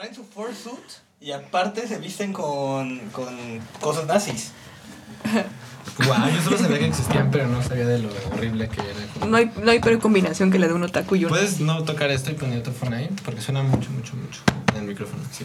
traen su fursuit y aparte se visten con, con cosas nazis. Guau, yo solo sabía que existían, pero no sabía de lo horrible que era. No hay, no hay peor combinación que la de un otaku y un... ¿Puedes no tocar esto y poner otro phone ahí? Porque suena mucho, mucho, mucho en el micrófono. Sí.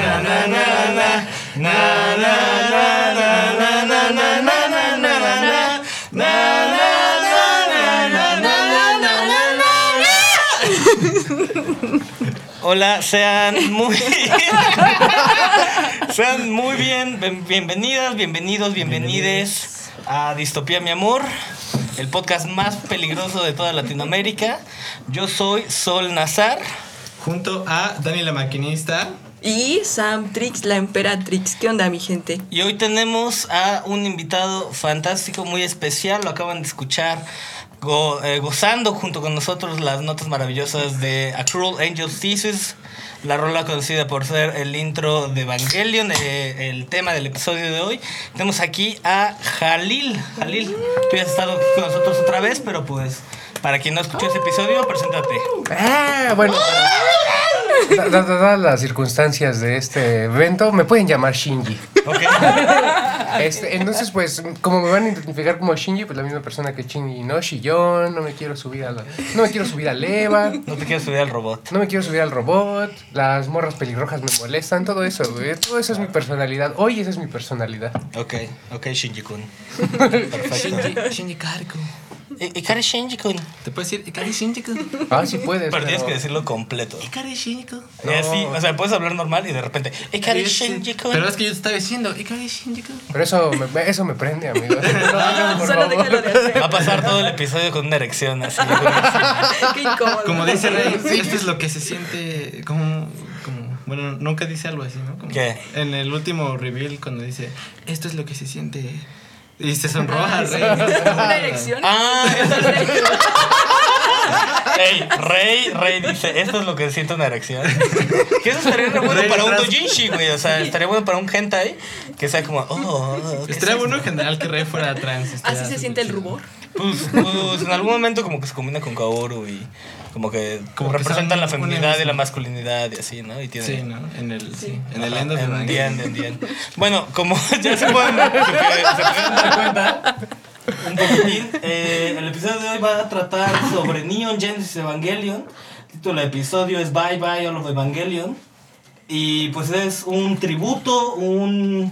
Hola, sean muy sean muy bien, bien- bienvenidas, bienvenidos, bienvenides a Distopía mi amor, el podcast más peligroso de toda Latinoamérica. Yo soy Sol Nazar. Junto a Dani la maquinista. Y Sam Trix, la emperatrix. ¿Qué onda, mi gente? Y hoy tenemos a un invitado fantástico, muy especial, lo acaban de escuchar. Go- eh, gozando junto con nosotros las notas maravillosas de A Cruel Angel's Thesis, la rola conocida por ser el intro de Evangelion, eh, el tema del episodio de hoy. Tenemos aquí a Jalil. Jalil, tú ya has estado con nosotros otra vez, pero pues para quien no escuchó ese episodio, preséntate. Ah, bueno. da- da- Dadas las circunstancias de este evento, me pueden llamar Shinji. Ok. Este, entonces, pues, como me van a identificar como Shinji, pues la misma persona que Shinji, ¿no? Shillon, no me quiero subir a la, no me quiero subir a Leva, No te quieres subir al robot. no me quiero subir al robot, las morras pelirrojas me molestan, todo eso, güey. Todo eso es mi personalidad. Hoy esa es mi personalidad. Ok, ok, Shinji-kun. Perfecto. Shinji. ¿Y Ikari Shinji-kun? ¿Te puedes decir Ikari Shinjiku? Ah, sí puedes. Pero tienes que decirlo completo. Ikari Shinjiku. Y así, o sea, puedes hablar normal y de repente, Ikari Shinji-kun. Pero es que yo te estaba diciendo Ikari Shinjiku. Pero eso me, eso me prende, amigo. No, hagan, por Solo favor. de. Va a pasar todo el episodio con una erección así. Qué incómodo. Como dice Rey, esto es lo que se siente como, como... Bueno, nunca dice algo así, ¿no? Como ¿Qué? En el último reveal cuando dice, esto es lo que se siente... Y se sonroja Ah, Rey. sí. Una erección. Ah, Ey, Rey, Rey dice, esto es lo que siente una erección. Que eso estaría re bueno Rey para un atrás. doujinshi, güey. O sea, estaría bueno para un hentai que sea como, oh, oh, ¿qué Estaría es bueno en general que Rey fuera trans. Así se siente el chido. rubor. Pues, pues en algún momento como que se combina con Kaoru y como que Como representan la feminidad y la masculinidad y así, ¿no? Y tiene, Sí, ¿no? En el, sí. En el end of en the end, end. Bueno, como ya se pueden, se pueden- se pueden dar cuenta, un poquitín, eh, el episodio de hoy va a tratar sobre Neon Genesis Evangelion. El título del episodio es Bye Bye All of Evangelion. Y pues es un tributo, un,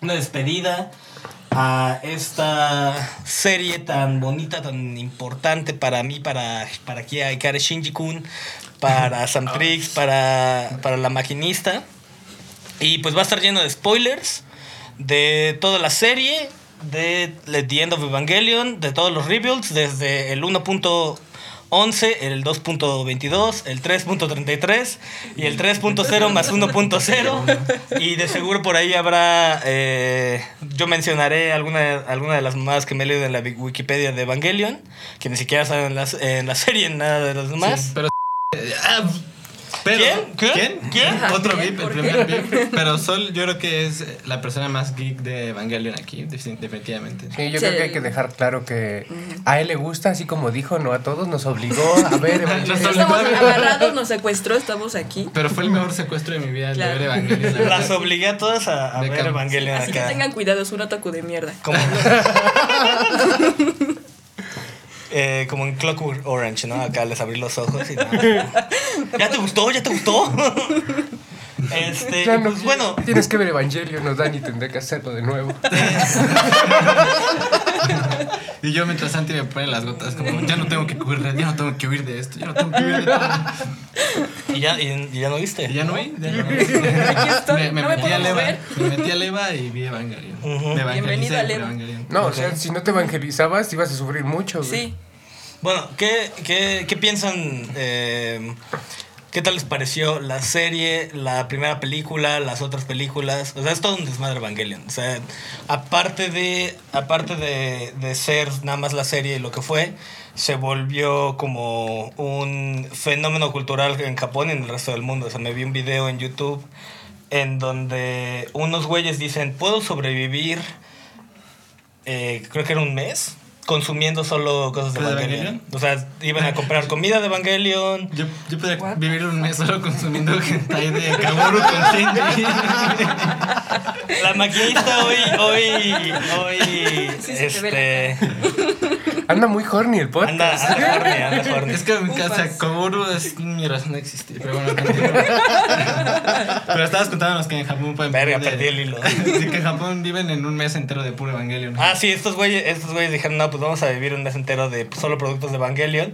una despedida a esta serie tan bonita, tan importante para mí, para, para aquí a Ikare Shinji-kun, para Samtrix, para, para la maquinista. Y pues va a estar lleno de spoilers de toda la serie, de The End of Evangelion, de todos los rebuilds, desde el 1.11, el 2.22, el 3.33 y el 3.0 más 1.0. Y de seguro por ahí habrá, eh, yo mencionaré alguna, alguna de las mamadas que me he leído en la Wikipedia de Evangelion, que ni siquiera salen en la, en la serie nada de los demás. Sí, pero. Pero- ¿Quién? ¿Qué? ¿Quién? ¿Quién? Otro. VIP, el ¿Por primer VIP. Pero Sol, yo creo que es la persona más geek de Evangelion aquí, defin- definitivamente. Sí, yo Sí. creo que hay que dejar claro que a él le gusta, así como dijo, no a todos, nos obligó a ver Evangelion. Nos Estamos agarrados, nos sequestró, estamos aquí. Pero fue el mejor secuestro de mi vida, el Claro. de ver Evangelion. Las obligué a todas a, ver Evangelion Así que tengan cuidado, es un otaku de mierda. Como, Eh, como en Clockwork Orange, ¿no? Acá les abrí los ojos y no. ¿Ya te gustó? ¿Ya te gustó? Este, Ya no pues bueno, Tienes que ver Evangelion, nos dan y tendré que hacerlo de nuevo. Y Y yo mientras Santi me pone las gotas, como, ya no tengo que huir de, ya no tengo que huir de esto, ya no tengo que huir de todo. ¿Y ya, y, y ya no viste? Y ya no vi, ya no vi. Aquí estoy, Me, me no me metí a Leva, me metí a Leva y vi Evangelion. Me evangelicé Bienvenida, por Leva. No, o sea, si no te evangelizabas, ibas a sufrir mucho, güey. Bueno, ¿qué, qué, qué piensan? eh, ¿Qué tal les pareció la serie, la primera película, las otras películas? O sea, es todo un desmadre Evangelion. O sea, aparte de, aparte de, de ser nada más la serie y lo que fue, se volvió como un fenómeno cultural en Japón y en el resto del mundo. O sea, me vi un video en YouTube en donde unos güeyes dicen, puedo sobrevivir, eh, creo que era un mes, consumiendo solo cosas de ¿De Evangelion. O sea, iban a comprar comida de Evangelion. Yo, yo podría What? vivir un mes solo consumiendo hentai de Kaworu con Shinji. La maquinista hoy, hoy, hoy, Sí, este, Anda muy horny el podcast. anda, anda horny, anda horny. Es que en casa Kaworu es mi razón de existir. Pero bueno. Pero estabas contándonos que en Japón pueden Verga, perdí el hilo. Sí, que en Japón viven en un mes entero de puro Evangelion. Ah, sí, estos güeyes, estos güeyes dijeron, no, pues vamos a vivir un mes entero de solo productos de Evangelion.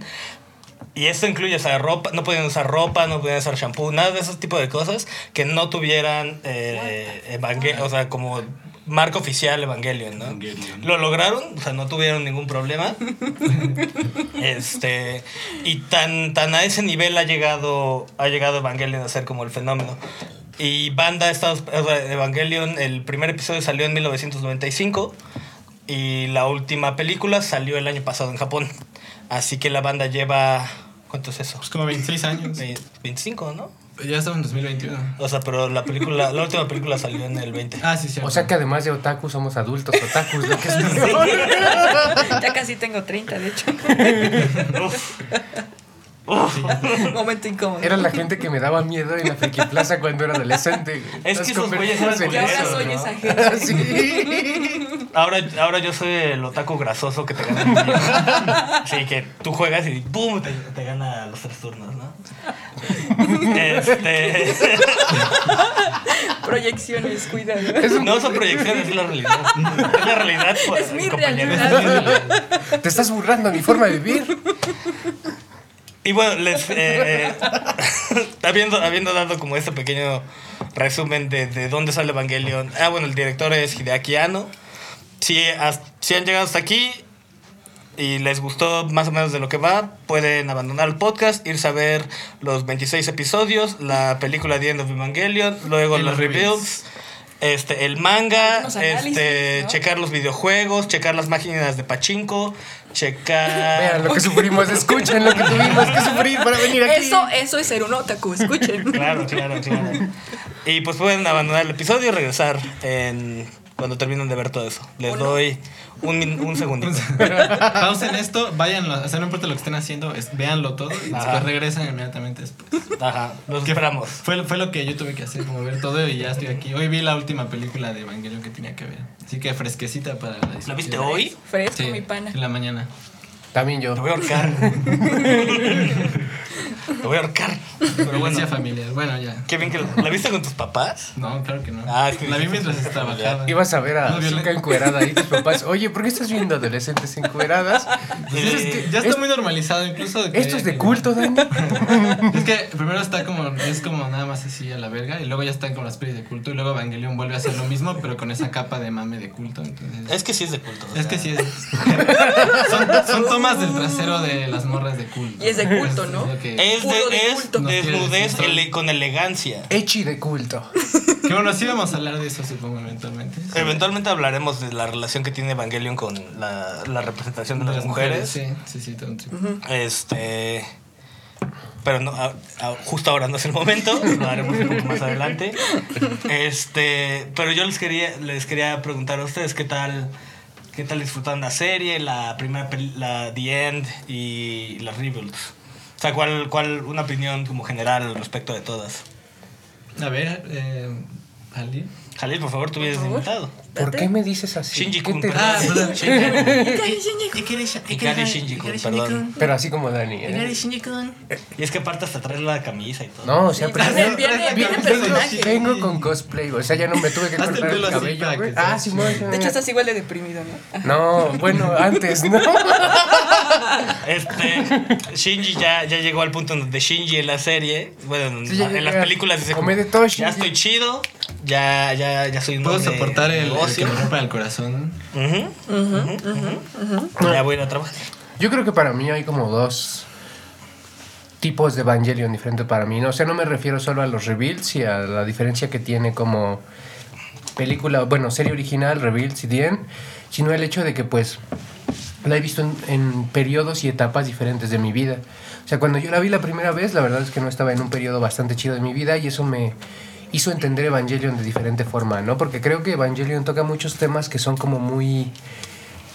Y esto incluye, o sea, ropa, no podían usar ropa, no podían usar shampoo, nada de esos tipos de cosas que no tuvieran, eh, Evangel- o sea, como marca oficial Evangelion, ¿no? Evangelion. Lo lograron, o sea, no tuvieron ningún problema. este, y tan, tan a ese nivel ha llegado, ha llegado Evangelion a ser como el fenómeno. Y banda Estados, o sea, Evangelion, el primer episodio salió en 1995 y la última película salió el año pasado en Japón. Así que la banda lleva, ¿cuánto es eso? Pues como 26 años. Ve- 25, ¿no? Ya estamos en 2021. O sea, pero la película, la última película salió en el 20. Ah, sí, cierto. O sea que además de otaku somos adultos otakus, lo que es peor. Ya casi tengo 30, de hecho. Momento incómodo. Era la gente que me daba miedo en la Friki Plaza cuando era adolescente. Es Nos que esos güeyes eran Y ahora soy ¿no? esa gente. Sí. Ahora, ahora yo soy el otaku grasoso que te gana. Sí, que tú juegas y ¡pum! Te, te gana los tres turnos, ¿no? Este. Proyecciones, cuidado. No son proyecciones, es la realidad. Es la realidad, pues, Es mi compañeros. realidad. Te estás burlando de mi forma de vivir. Y bueno, les. eh, habiendo, habiendo dado como este pequeño resumen de, de dónde sale Evangelion. Ah, bueno, el director es Hideaki Anno. Si, si han llegado hasta aquí y les gustó más o menos de lo que va, pueden abandonar el podcast, irse a ver los 26 episodios, la película The End of Evangelion, luego los los rebuilds. Este, el manga, este, ¿no? checar los videojuegos, checar las máquinas de pachinko, checar... Vean lo que sufrimos, escuchen lo que tuvimos que sufrir para venir aquí. Eso, eso es ser un otaku, escuchen. Claro, claro, claro. Y pues pueden abandonar el episodio y regresar en cuando terminen de ver todo eso. Les doy un, un segundito. Pausen esto, váyanlo, o sea, no importa lo que estén haciendo, es, véanlo todo y Ajá. después regresan inmediatamente después. Ajá, los Que esperamos. Fue, fue lo que yo tuve que hacer, como ver todo y ya estoy aquí. Hoy vi la última película de Evangelion que tenía que ver. Así que fresquecita para la ¿La viste hoy? Fresco, Sí, mi pana. en la mañana. También yo. Te voy a ahorcar. Te voy a ahorcar. Pero bueno, familiar. Bueno, ya. qué bien que la, ¿la viste con tus papás. No, claro que no. Ah, es que la vi mientras trabajaba. Ibas a ver a. Zuka encuerada ahí tus papás. Oye, ¿por qué estás viendo adolescentes encueradas? Pues es que ya está muy normalizado, incluso. que- Esto es de culto, Dani. Es que primero está como, es como nada más así a la verga, y luego ya están como las pelis de culto, y luego Evangelion vuelve a hacer lo mismo, pero con esa capa de mame de culto. Entonces, Es que sí es de culto. o es sea. que sí es. Son, son tomas del trasero de las morras de culto. Y es de culto, ¿no? lo que- Es, de de, es culto. desnudez ele- con elegancia. Echi de culto. Que bueno, sí vamos a hablar de eso, supongo, eventualmente. Eventualmente hablaremos de la relación que tiene Evangelion con la, la representación de, las, mujeres. Sí, sí, sí, todo un trip. Este. Pero no, a- a- justo ahora no es el momento, lo haremos un poco más adelante. Este, pero yo les quería, les quería preguntar a ustedes qué tal, qué tal disfrutaron la serie, la primera, la The End y las Rebuilds. O sea, ¿cuál, cuál una opinión como general al respecto de todas? A ver, eh, Ali. Jalil, por favor, tú favor. invitado. ¿Por qué me dices así? Shinji ¿Qué Kun. Ah, perdón. Ikari Shinji Kun, perdón. Pero así como Dani, ¿eh? Y es que aparte hasta traer la camisa y todo. No, o sea, Sí, pero viene- vengo- personaje. Vengo con cosplay, o sea, ya no me tuve que Hazte el cortar el pelo así cabello, para güey. que Ah, sea sí, De hecho, estás igual de deprimido, ¿no? No, bueno, antes, ¿no? Este, Shinji ya, ya llegó al punto en donde Shinji en la serie, bueno, en, Sí, ya en las películas dice como, Come de todo, ya Shinji". estoy chido, ya, ya, ya soy un Puedo hombre soportar de el, el que negocio. me rompa el corazón. Ujú, ujú, ujú. Ya voy a trabajar. Yo creo que para mí hay como dos tipos de Evangelion diferentes para mí. ¿no? O sea, no me refiero solo a los reveals y a la diferencia que tiene como película, bueno, serie original, reveals y bien, sino el hecho de que pues la he visto en, en periodos y etapas diferentes de mi vida. O sea, cuando yo la vi la primera vez, la verdad es que no estaba en un periodo bastante chido de mi vida y eso me hizo entender Evangelion de diferente forma, ¿no? Porque creo que Evangelion toca muchos temas que son como muy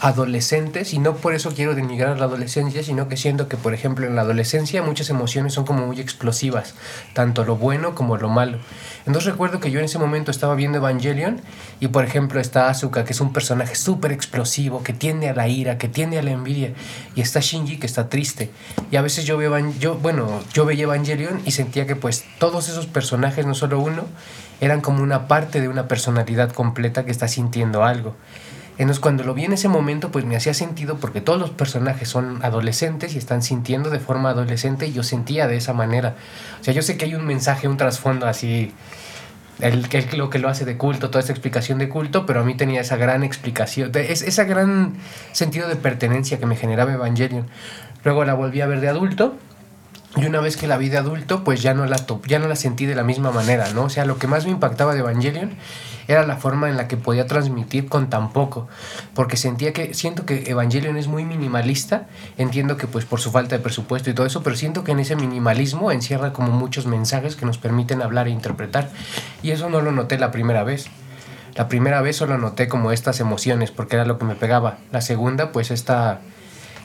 adolescentes y no por eso quiero denigrar la adolescencia, sino que siento que, por ejemplo, en la adolescencia muchas emociones son como muy explosivas, tanto lo bueno como lo malo. Entonces recuerdo que yo en ese momento estaba viendo Evangelion y, por ejemplo, está Asuka, que es un personaje súper explosivo, que tiende a la ira, que tiende a la envidia, y está Shinji, que está triste. Y a veces yo veo, yo, bueno, yo veía Evangelion y sentía que pues todos esos personajes, no solo uno, eran como una parte de una personalidad completa que está sintiendo algo. Entonces cuando lo vi en ese momento pues me hacía sentido porque todos los personajes son adolescentes y están sintiendo de forma adolescente y yo sentía de esa manera. O sea, yo sé que hay un mensaje, un trasfondo así, el, que lo que lo hace de culto, toda esa explicación de culto, pero a mí tenía esa gran explicación, es, esa gran sentido de pertenencia que me generaba Evangelion. Luego la volví a ver de adulto y una vez que la vi de adulto, pues ya no la ya no la sentí de la misma manera, ¿no? O sea, lo que más me impactaba de Evangelion era la forma en la que podía transmitir con tan poco, porque sentía que siento que Evangelion es muy minimalista, entiendo que pues por su falta de presupuesto y todo eso, pero siento que en ese minimalismo encierra como muchos mensajes que nos permiten hablar e interpretar, y eso no lo noté la primera vez. La primera vez solo noté como estas emociones, porque era lo que me pegaba. La segunda, pues esta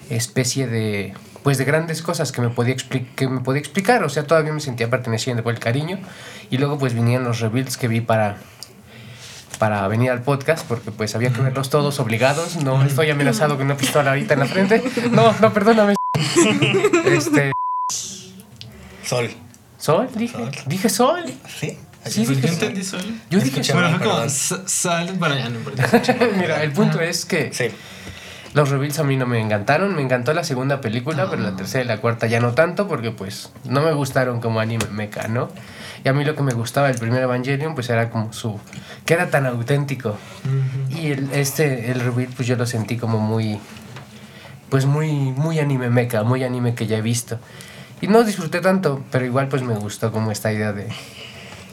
especie de pues de grandes cosas que me podía que me podía explicar, o sea, todavía me sentía perteneciente por el cariño y luego pues vinieron los reveals que vi para para venir al podcast porque pues había que verlos todos obligados, no estoy amenazado con una pistola ahorita en la frente. No, no, perdóname. Este, Sol. Sol, dije, Sol. dije Sol. ¿Sí? Sí, Pues yo Sol. entendí solo. Yo dije Sol. Bueno, fue como sal. No importa. Mira, el punto es que Sí. Los reveals a mí no me encantaron. Me encantó la segunda película, pero la tercera y la cuarta ya no tanto porque pues no me gustaron como anime mecha, ¿no? Y a mí lo que me gustaba del primer Evangelion pues era como su... que era tan auténtico. Y el, este, el reveal pues yo lo sentí como muy... pues muy, muy anime mecha, muy anime que ya he visto. Y no disfruté tanto, pero igual pues me gustó como esta idea de...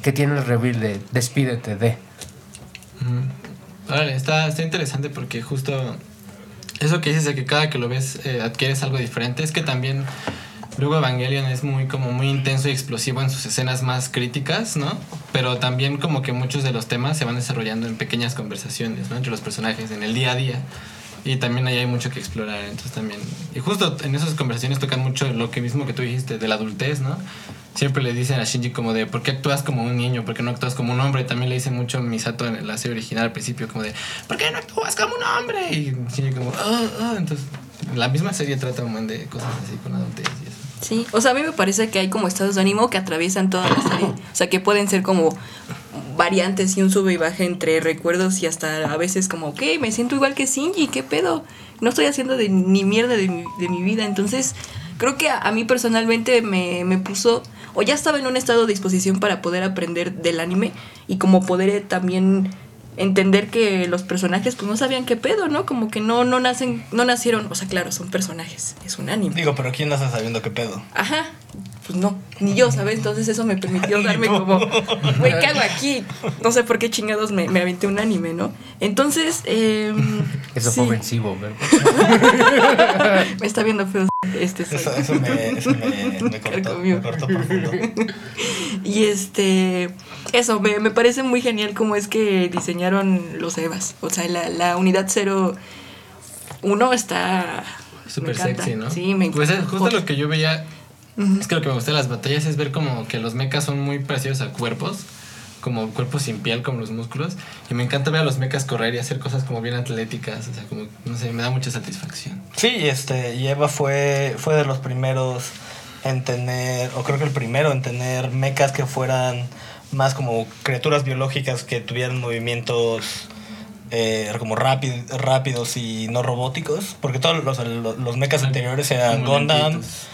que tiene el reveal de despídete de... Mm. Órale, está, está interesante porque justo eso que dices de que cada que lo ves eh, adquieres algo diferente, es que también luego Evangelion es muy como muy intenso y explosivo en sus escenas más críticas, ¿no? Pero también como que muchos de los temas se van desarrollando en pequeñas conversaciones, ¿no? Entre los personajes, en el día a día. Y también ahí hay mucho que explorar, entonces también... Y justo en esas conversaciones tocan mucho lo que mismo que tú dijiste, de la adultez, ¿no? Siempre le dicen a Shinji como de, ¿por qué actúas como un niño? ¿Por qué no actúas como un hombre? También le dice mucho a Misato en la serie original al principio, como de, ¿por qué no actúas como un hombre? Y Shinji como, ah, ah. Entonces, la misma serie trata un montón de cosas así con adultez y. Sí, o sea, a mí me parece que hay como estados de ánimo que atraviesan toda la serie. O sea, que pueden ser como variantes y un sube y baja entre recuerdos y hasta a veces como, ok, me siento igual que Shinji, ¿qué pedo? No estoy haciendo de, ni mierda de mi, de mi vida. Entonces, creo que a, a mí personalmente me, me puso, o ya estaba en un estado de disposición para poder aprender del anime y como poder también entender que los personajes pues no sabían qué pedo, ¿no? Como que no, no nacen, no nacieron, o sea, claro, son personajes, es un anime. Digo, pero ¿quién está sabiendo qué pedo? Ajá. Pues no, ni yo, ¿sabes? Entonces eso me permitió darme como, güey, ¿qué hago aquí? No sé por qué chingados me, me aventé un anime, ¿no? Entonces, eh, Eso sí, fue ofensivo, ¿verdad? me está viendo feo este. Eso, eso me, eso me, me cortó, me cortó profundo. Y este, eso, me, me parece muy genial cómo es que diseñaron los EVAs. O sea, la, la unidad 01 está... Súper sexy, ¿no? Sí, me Pues encanta. es justo lo que yo veía Es que lo que me gusta de las batallas es ver como que los mechas son muy parecidos a cuerpos. como cuerpo sin piel, como los músculos. Y me encanta ver a los mechas correr y hacer cosas como bien atléticas. O sea, como, no sé, me da mucha satisfacción. Sí, este, y Eva fue, fue de los primeros en tener, o creo que el primero en tener mechas que fueran más como criaturas biológicas que tuvieran movimientos eh, como rápido, rápidos y no robóticos, porque todos los, los, los mechas anteriores eran lentitos.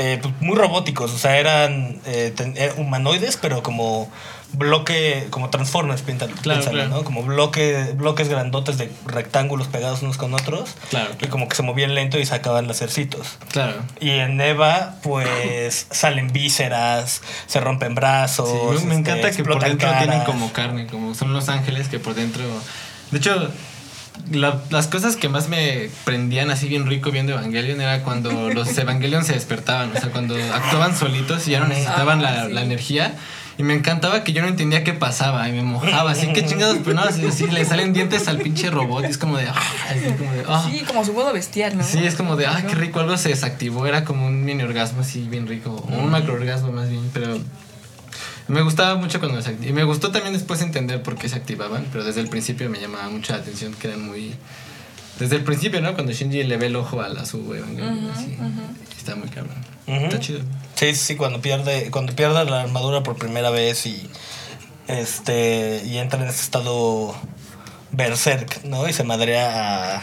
Eh, pues, muy robóticos, o sea, eran eh, ten- eh, humanoides, pero como bloque, como Transformers, piénsalo, Claro. ¿no? Como bloque, bloques grandotes de rectángulos pegados unos con otros, Claro. y como que se movían lento y sacaban lacercitos. Claro. Y en Eva, pues salen vísceras, se rompen brazos. Sí, me, me este, encanta que por dentro caras. tienen como carne, como son los ángeles que por dentro. De hecho, la- las cosas que más me prendían así bien rico viendo Evangelion era cuando los Evangelion se despertaban, o sea, cuando actuaban solitos y ya no necesitaban la, sí. la energía. Y me encantaba que yo no entendía qué pasaba y me mojaba, así que chingados, pero no, así, así, le salen dientes al pinche robot y es como de. ah, así como de, ah. Sí, como su modo bestial, ¿no? Sí, es como de, ah, qué rico, algo se desactivó, era como un mini orgasmo así bien rico, o un macro orgasmo más bien, pero me gustaba mucho cuando se Y me gustó también después entender por qué se activaban, pero desde el principio me llamaba mucha la atención que eran muy... Desde el principio, ¿no? Cuando Shinji le ve el ojo a la su Evangelion, así, está muy cabrón. Está chido. Sí, sí, cuando pierde, cuando pierde la armadura por primera vez y este y entra en ese estado berserk, ¿no? Y se madrea a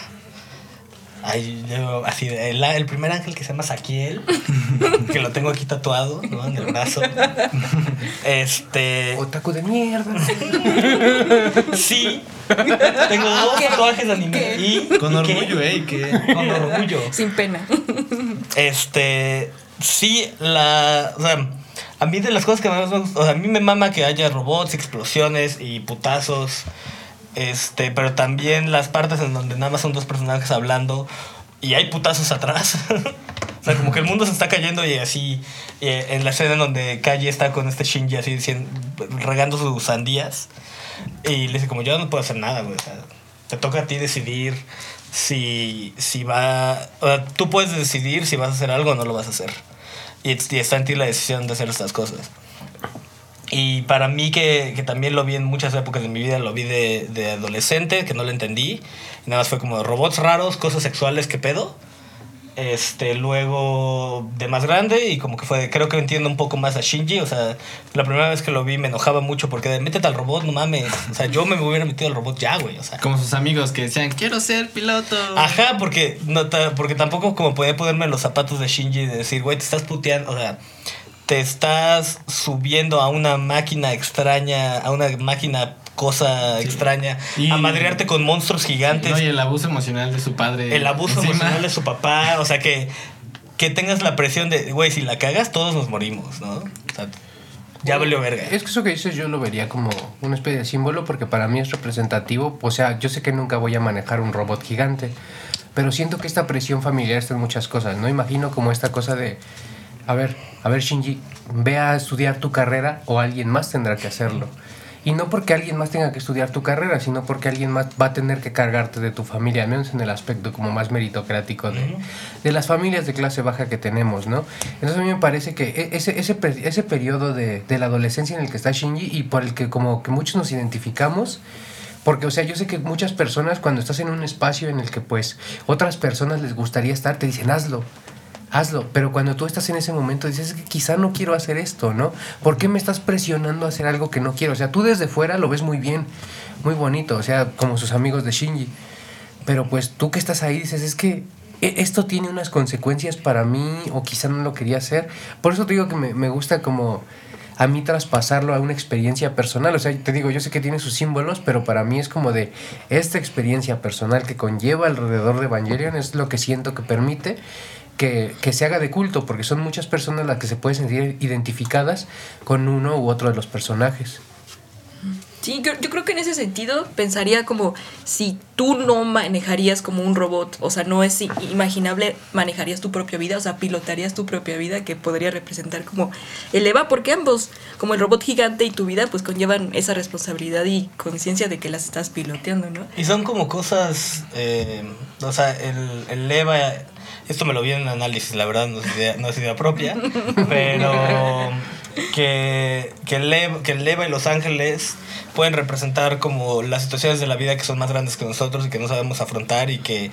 ay, yo, así el, el primer ángel que se llama Saquiel, que lo tengo aquí tatuado, ¿no? En el brazo. Este, Otaku de mierda. sí. Tengo dos ¿Qué? tatuajes de anime ¿Qué? y Con ¿y orgullo? ¿eh? Que... Con orgullo. Sin pena. Este, sí, la, o sea, a mí de las cosas que más me gusta, o sea, a mí me mama que haya robots, explosiones y putazos, este, pero también las partes en donde nada más son dos personajes hablando y hay putazos atrás. o sea, como que el mundo se está cayendo y así, eh, en la escena en donde Kaji está con este Shinji así diciendo, regando sus sandías y le dice como yo no puedo hacer nada, güey, o sea, te toca a ti decidir si, si va... O sea, tú puedes decidir si vas a hacer algo o no lo vas a hacer. Y, y está en ti la decisión de hacer estas cosas. Y para mí que, que también lo vi en muchas épocas de mi vida, lo vi de, de adolescente, que no lo entendí. Nada más fue como robots raros, cosas sexuales, ¿qué pedo? Este, luego de más grande y como que fue, creo que entiendo un poco más a Shinji, o sea, la primera vez que lo vi me enojaba mucho porque de métete al robot, no mames, o sea, yo me hubiera metido al robot ya, güey, o sea. Como sus amigos que decían, quiero ser piloto. Ajá, porque, no, porque tampoco como podía ponerme los zapatos de Shinji y decir, güey, te estás puteando, o sea, te estás subiendo a una máquina extraña, a una máquina cosa Sí. extraña, Y- a madrearte con monstruos gigantes, No, y el abuso emocional de su padre. el abuso encima. emocional de su papá, o sea, que, que tengas la presión de, güey, si la cagas, todos nos morimos, ¿no? O sea, ya valió verga. Es que eso que dices yo lo vería como una especie de símbolo porque para mí es representativo. O sea, yo sé que nunca voy a manejar un robot gigante, pero siento que esta presión familiar está en muchas cosas, ¿no? Imagino como esta cosa de, a ver, a ver Shinji, ve a estudiar tu carrera o alguien más tendrá que hacerlo. Y no porque alguien más tenga que estudiar tu carrera, sino porque alguien más va a tener que cargarte de tu familia, al menos en el aspecto como más meritocrático de, de las familias de clase baja que tenemos, ¿no? Entonces a mí me parece que e- ese, ese, ese periodo de, de la adolescencia en el que está Shinji y por el que como que muchos nos identificamos, porque, o sea, yo sé que muchas personas cuando estás en un espacio en el que pues otras personas les gustaría estar, te dicen, hazlo, hazlo. Pero cuando tú estás en ese momento dices, es que quizá no quiero hacer esto, ¿no? ¿Por qué me estás presionando a hacer algo que no quiero? O sea, tú desde fuera lo ves muy bien, muy bonito, o sea, como sus amigos de Shinji. Pero pues tú que estás ahí dices, es que e- esto tiene unas consecuencias para mí o quizá no lo quería hacer. Por eso te digo que me, me gusta como a mí traspasarlo a una experiencia personal. O sea, te digo, yo sé que tiene sus símbolos, pero para mí es como de esta experiencia personal que conlleva alrededor de Evangelion es lo que siento que permite que, que se haga de culto, porque son muchas personas las que se pueden sentir identificadas con uno u otro de los personajes. Sí, yo, yo creo que en ese sentido pensaría como si tú no manejarías como un robot, o sea, no es imaginable, manejarías tu propia vida, o sea, pilotarías tu propia vida, que podría representar como el Eva, porque ambos, como el robot gigante y tu vida, pues conllevan esa responsabilidad y conciencia de que las estás piloteando, ¿no? Y son como cosas, eh, o sea, el, el EVA, esto me lo vi en un análisis, la verdad no es idea, no es idea propia, pero que, que, el Eva, que el Eva y Los Ángeles pueden representar como las situaciones de la vida que son más grandes que nosotros y que no sabemos afrontar y que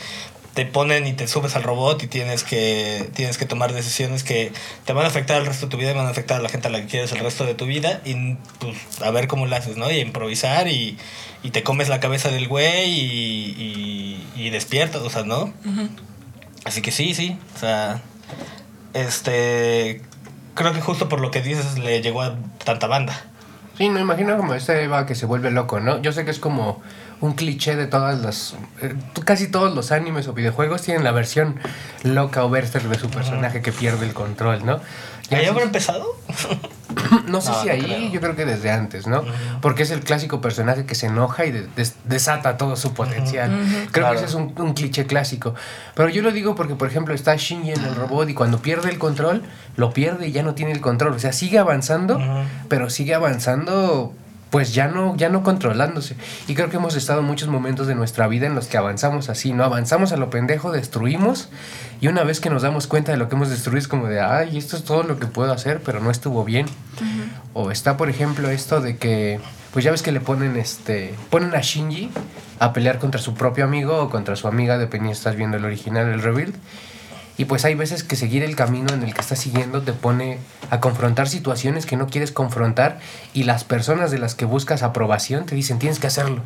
te ponen y te subes al robot y tienes que, tienes que tomar decisiones que te van a afectar al resto de tu vida y van a afectar a la gente a la que quieres el resto de tu vida y pues a ver cómo lo haces, ¿no? Y improvisar y, y te comes la cabeza del güey y, y, y despiertas, o sea, ¿no? Así que sí, sí, o sea, este, creo que justo por lo que dices le llegó a tanta banda. Sí, me imagino como este Eva que se vuelve loco, ¿no? Yo sé que es como un cliché de todas las... eh, casi todos los animes o videojuegos tienen la versión loca o berserk de su personaje que pierde el control, ¿no? Ya ¿Ahí si- habrá empezado? no sé No, si no ahí, creo. yo creo que desde antes, ¿no? Porque es el clásico personaje que se enoja y de- des- desata todo su potencial. Creo Claro. que ese es un, un cliché clásico. Pero yo lo digo porque, por ejemplo, está Shinji en el robot y cuando pierde el control, lo pierde y ya no tiene el control. O sea, sigue avanzando, pero sigue avanzando pues ya no, ya no controlándose. Y creo que hemos estado en muchos momentos de nuestra vida en los que avanzamos así, ¿no? Avanzamos a lo pendejo, destruimos, y una vez que nos damos cuenta de lo que hemos destruido es como de, ay, esto es todo lo que puedo hacer, pero no estuvo bien. O está, por ejemplo, esto de que, pues ya ves que le ponen, este, ponen a Shinji a pelear contra su propio amigo o contra su amiga, dependiendo si estás viendo el original, el rebuild. Y pues hay veces que seguir el camino en el que estás siguiendo te pone a confrontar situaciones que no quieres confrontar y las personas de las que buscas aprobación te dicen tienes que hacerlo.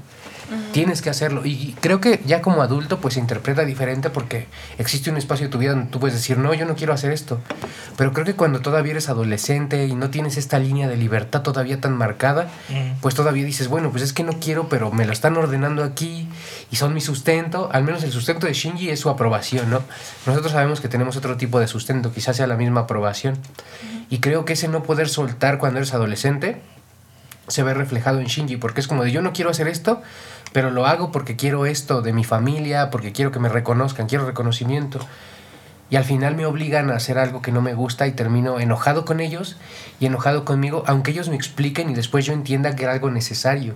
Tienes que hacerlo. Y creo que ya como adulto pues se interpreta diferente porque existe un espacio de tu vida donde tú puedes decir, no, yo no quiero hacer esto. Pero creo que cuando todavía eres adolescente y no tienes esta línea de libertad todavía tan marcada, pues todavía dices, bueno, pues es que no quiero, pero me lo están ordenando aquí y son mi sustento. Al menos el sustento de Shinji es su aprobación, ¿no? Nosotros sabemos que tenemos otro tipo de sustento, quizás sea la misma aprobación. Y creo que ese no poder soltar cuando eres adolescente se ve reflejado en Shinji, porque es como de yo no quiero hacer esto, pero lo hago porque quiero esto de mi familia, porque quiero que me reconozcan, quiero reconocimiento. Y al final me obligan a hacer algo que no me gusta y termino enojado con ellos y enojado conmigo, aunque ellos me expliquen y después yo entienda que era algo necesario.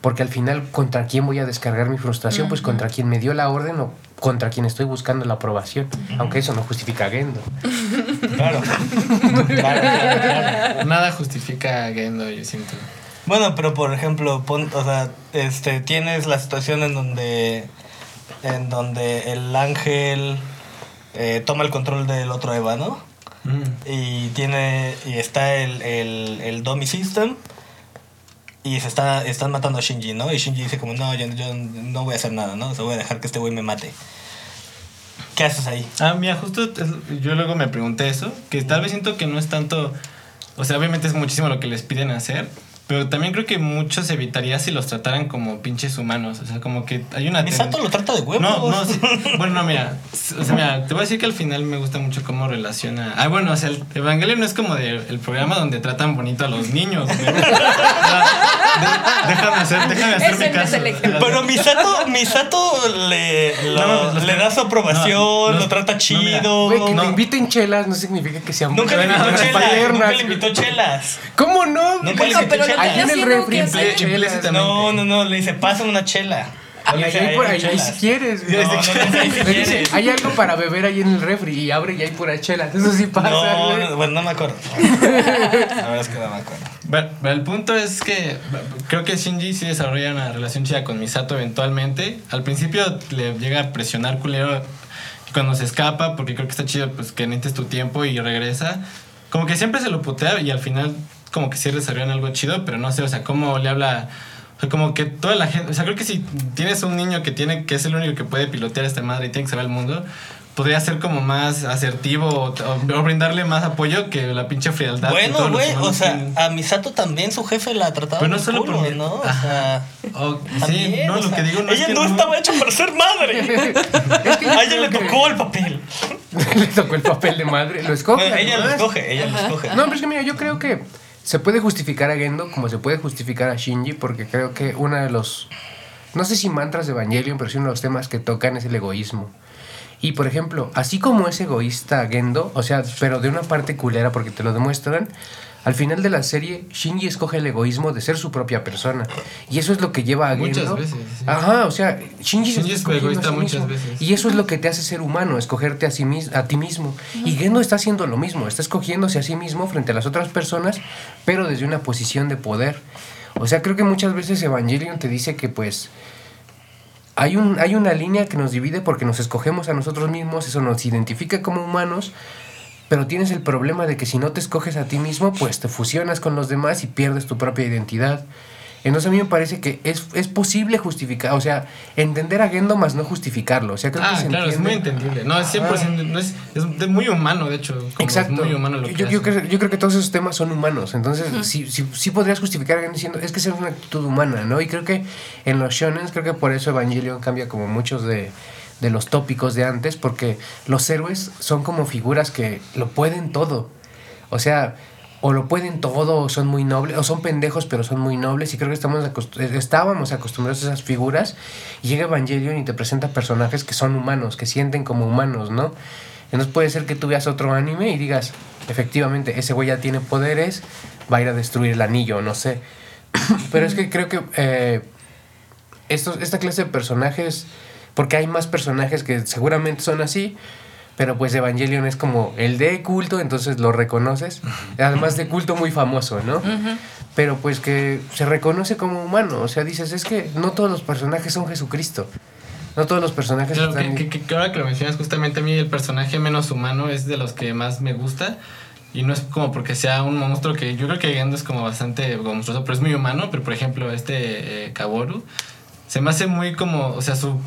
Porque al final, ¿contra quién voy a descargar mi frustración? Pues contra quien me dio la orden o contra quien estoy buscando la aprobación. Aunque eso no justifica a Gendo. Claro. claro, claro, claro. Nada justifica a Gendo, yo siento. Bueno, pero por ejemplo, pon- o sea, este, tienes la situación en donde, en donde el ángel eh, toma el control del otro Eva, ¿no? Mm. Y tiene, y está el, el, el Dummy System y se está, están matando a Shinji, ¿no? Y Shinji dice como, no, yo, yo no voy a hacer nada, ¿no? O sea, voy a dejar que este güey me mate. ¿Qué haces ahí? Ah, mira, justo yo luego me pregunté eso, que tal vez siento que no es tanto, o sea, obviamente es muchísimo lo que les piden hacer, pero también creo que muchos evitaría si los trataran como pinches humanos, o sea, como que hay una... Misato lo trata de huevos. No, no, sí. Bueno, no, mira. O sea, mira, te voy a decir que al final me gusta mucho cómo relaciona. Ah, bueno, o sea, el Evangelio no es como de, el programa donde tratan bonito a los niños. Déjame hacer, déjame hacer Ese mi no es caso. el ejemplo. Pero Misato, Misato le, lo- No, no, le da su aprobación, no, no, lo trata no, chido. mira. Güey, que no. te inviten chelas no significa que sea Nunca le muy invitó buena chelas. Nunca le invitó chelas. ¿Cómo no? Nunca le Bueno, invitó pero lo chelas. Ahí en el haciendo refri que hacer. imple- chelas. Implícitamente. No, no, no, le dice, pasa una chela. Y Le ahí, hay por ahí, ahí chelas. si quieres. No, no, no, ahí si Le dice, quieres. hay algo para beber ahí en el refri y abre y hay pura chela. Eso sí pasa. No, güey. no, bueno, no me acuerdo. La verdad es que no me acuerdo. Pero, el punto es que creo que Shinji sí desarrolla una relación chida con Misato eventualmente. Al principio le llega a presionar culero cuando se escapa, porque creo que está chido pues que necesites tu tiempo y regresa. Como que siempre se lo putea y al final como que sí desarrollan algo chido, pero no sé, o sea, cómo le habla... O sea, como que toda la gente... O sea, creo que si tienes un niño que tiene que es el único que puede pilotear esta madre y tiene que saber el mundo, podría ser como más asertivo o, o brindarle más apoyo que la pinche frialdad. Bueno, güey, o sea, tienen. a Misato también su jefe la trataba Pero no de solo culo, por mi- ¿no? O sí, también, no, o lo sea, que digo no es ella que no estaba hecha para ser madre. Es A ella le tocó el papel. le tocó el papel de madre. Lo escoge. Bueno, ella lo escoge, ella lo escoge. No, pero es que mira, yo creo que se puede justificar a Gendo como se puede justificar a Shinji, porque creo que uno de los. No sé si mantras de Evangelion, pero sí uno de los temas que tocan es el egoísmo. Y por ejemplo, así como es egoísta Gendo, o sea, pero de una parte culera porque te lo demuestran, Al final de la serie, Shinji escoge el egoísmo de ser su propia persona. Y eso es lo que lleva a Muchas Gendo. veces, sí. Ajá, o sea, Shinji, Shinji es egoísta sí muchas mismo. veces. Y eso es lo que te hace ser humano, escogerte a, sí a ti mismo. Y Gendo está haciendo lo mismo, está escogiéndose a sí mismo frente a las otras personas, pero desde una posición de poder. O sea, creo que muchas veces Evangelion te dice que pues hay, un, hay una línea que nos divide porque nos escogemos a nosotros mismos, eso nos identifica como humanos, pero tienes el problema de que si no te escoges a ti mismo, pues te fusionas con los demás y pierdes tu propia identidad. Entonces a mí me parece que es, es posible justificar, o sea, entender a Gendo más no justificarlo. O sea, creo que Ah, se claro, es muy entendible. No, es 100%, no es, es de muy humano, de hecho. como Exacto. Es muy humano lo que yo, creo, yo creo que todos esos temas son humanos. Entonces, sí, sí, sí podrías justificar a Gendo diciendo, es que esa es una actitud humana, ¿no? Y creo que en los shonen, creo que por eso Evangelion cambia como muchos de, de los tópicos de antes, porque los héroes son como figuras que lo pueden todo. O sea, o lo pueden todo, o son muy nobles, o son pendejos, pero son muy nobles. Y creo que estamos acost- estábamos acostumbrados a esas figuras. Llega Evangelion y te presenta personajes que son humanos, que sienten como humanos, ¿no? Entonces puede ser que tú veas otro anime y digas, efectivamente, ese güey ya tiene poderes, va a ir a destruir el anillo, no sé. pero es que creo que eh, estos, esta clase de personajes, porque hay más personajes que seguramente son así, pero pues Evangelion es como el de culto, entonces lo reconoces. Además de culto muy famoso, ¿no? Pero pues que se reconoce como humano. O sea, dices, es que no todos los personajes son Jesucristo. No todos los personajes Claro, están... que, que- que ahora que lo mencionas, justamente a mí el personaje menos humano es de los que más me gusta. Y no es como porque sea un monstruo que yo creo que Gendo es como bastante monstruoso, pero es muy humano. Pero por ejemplo, este eh, Kaworu se me hace muy como, o sea, su,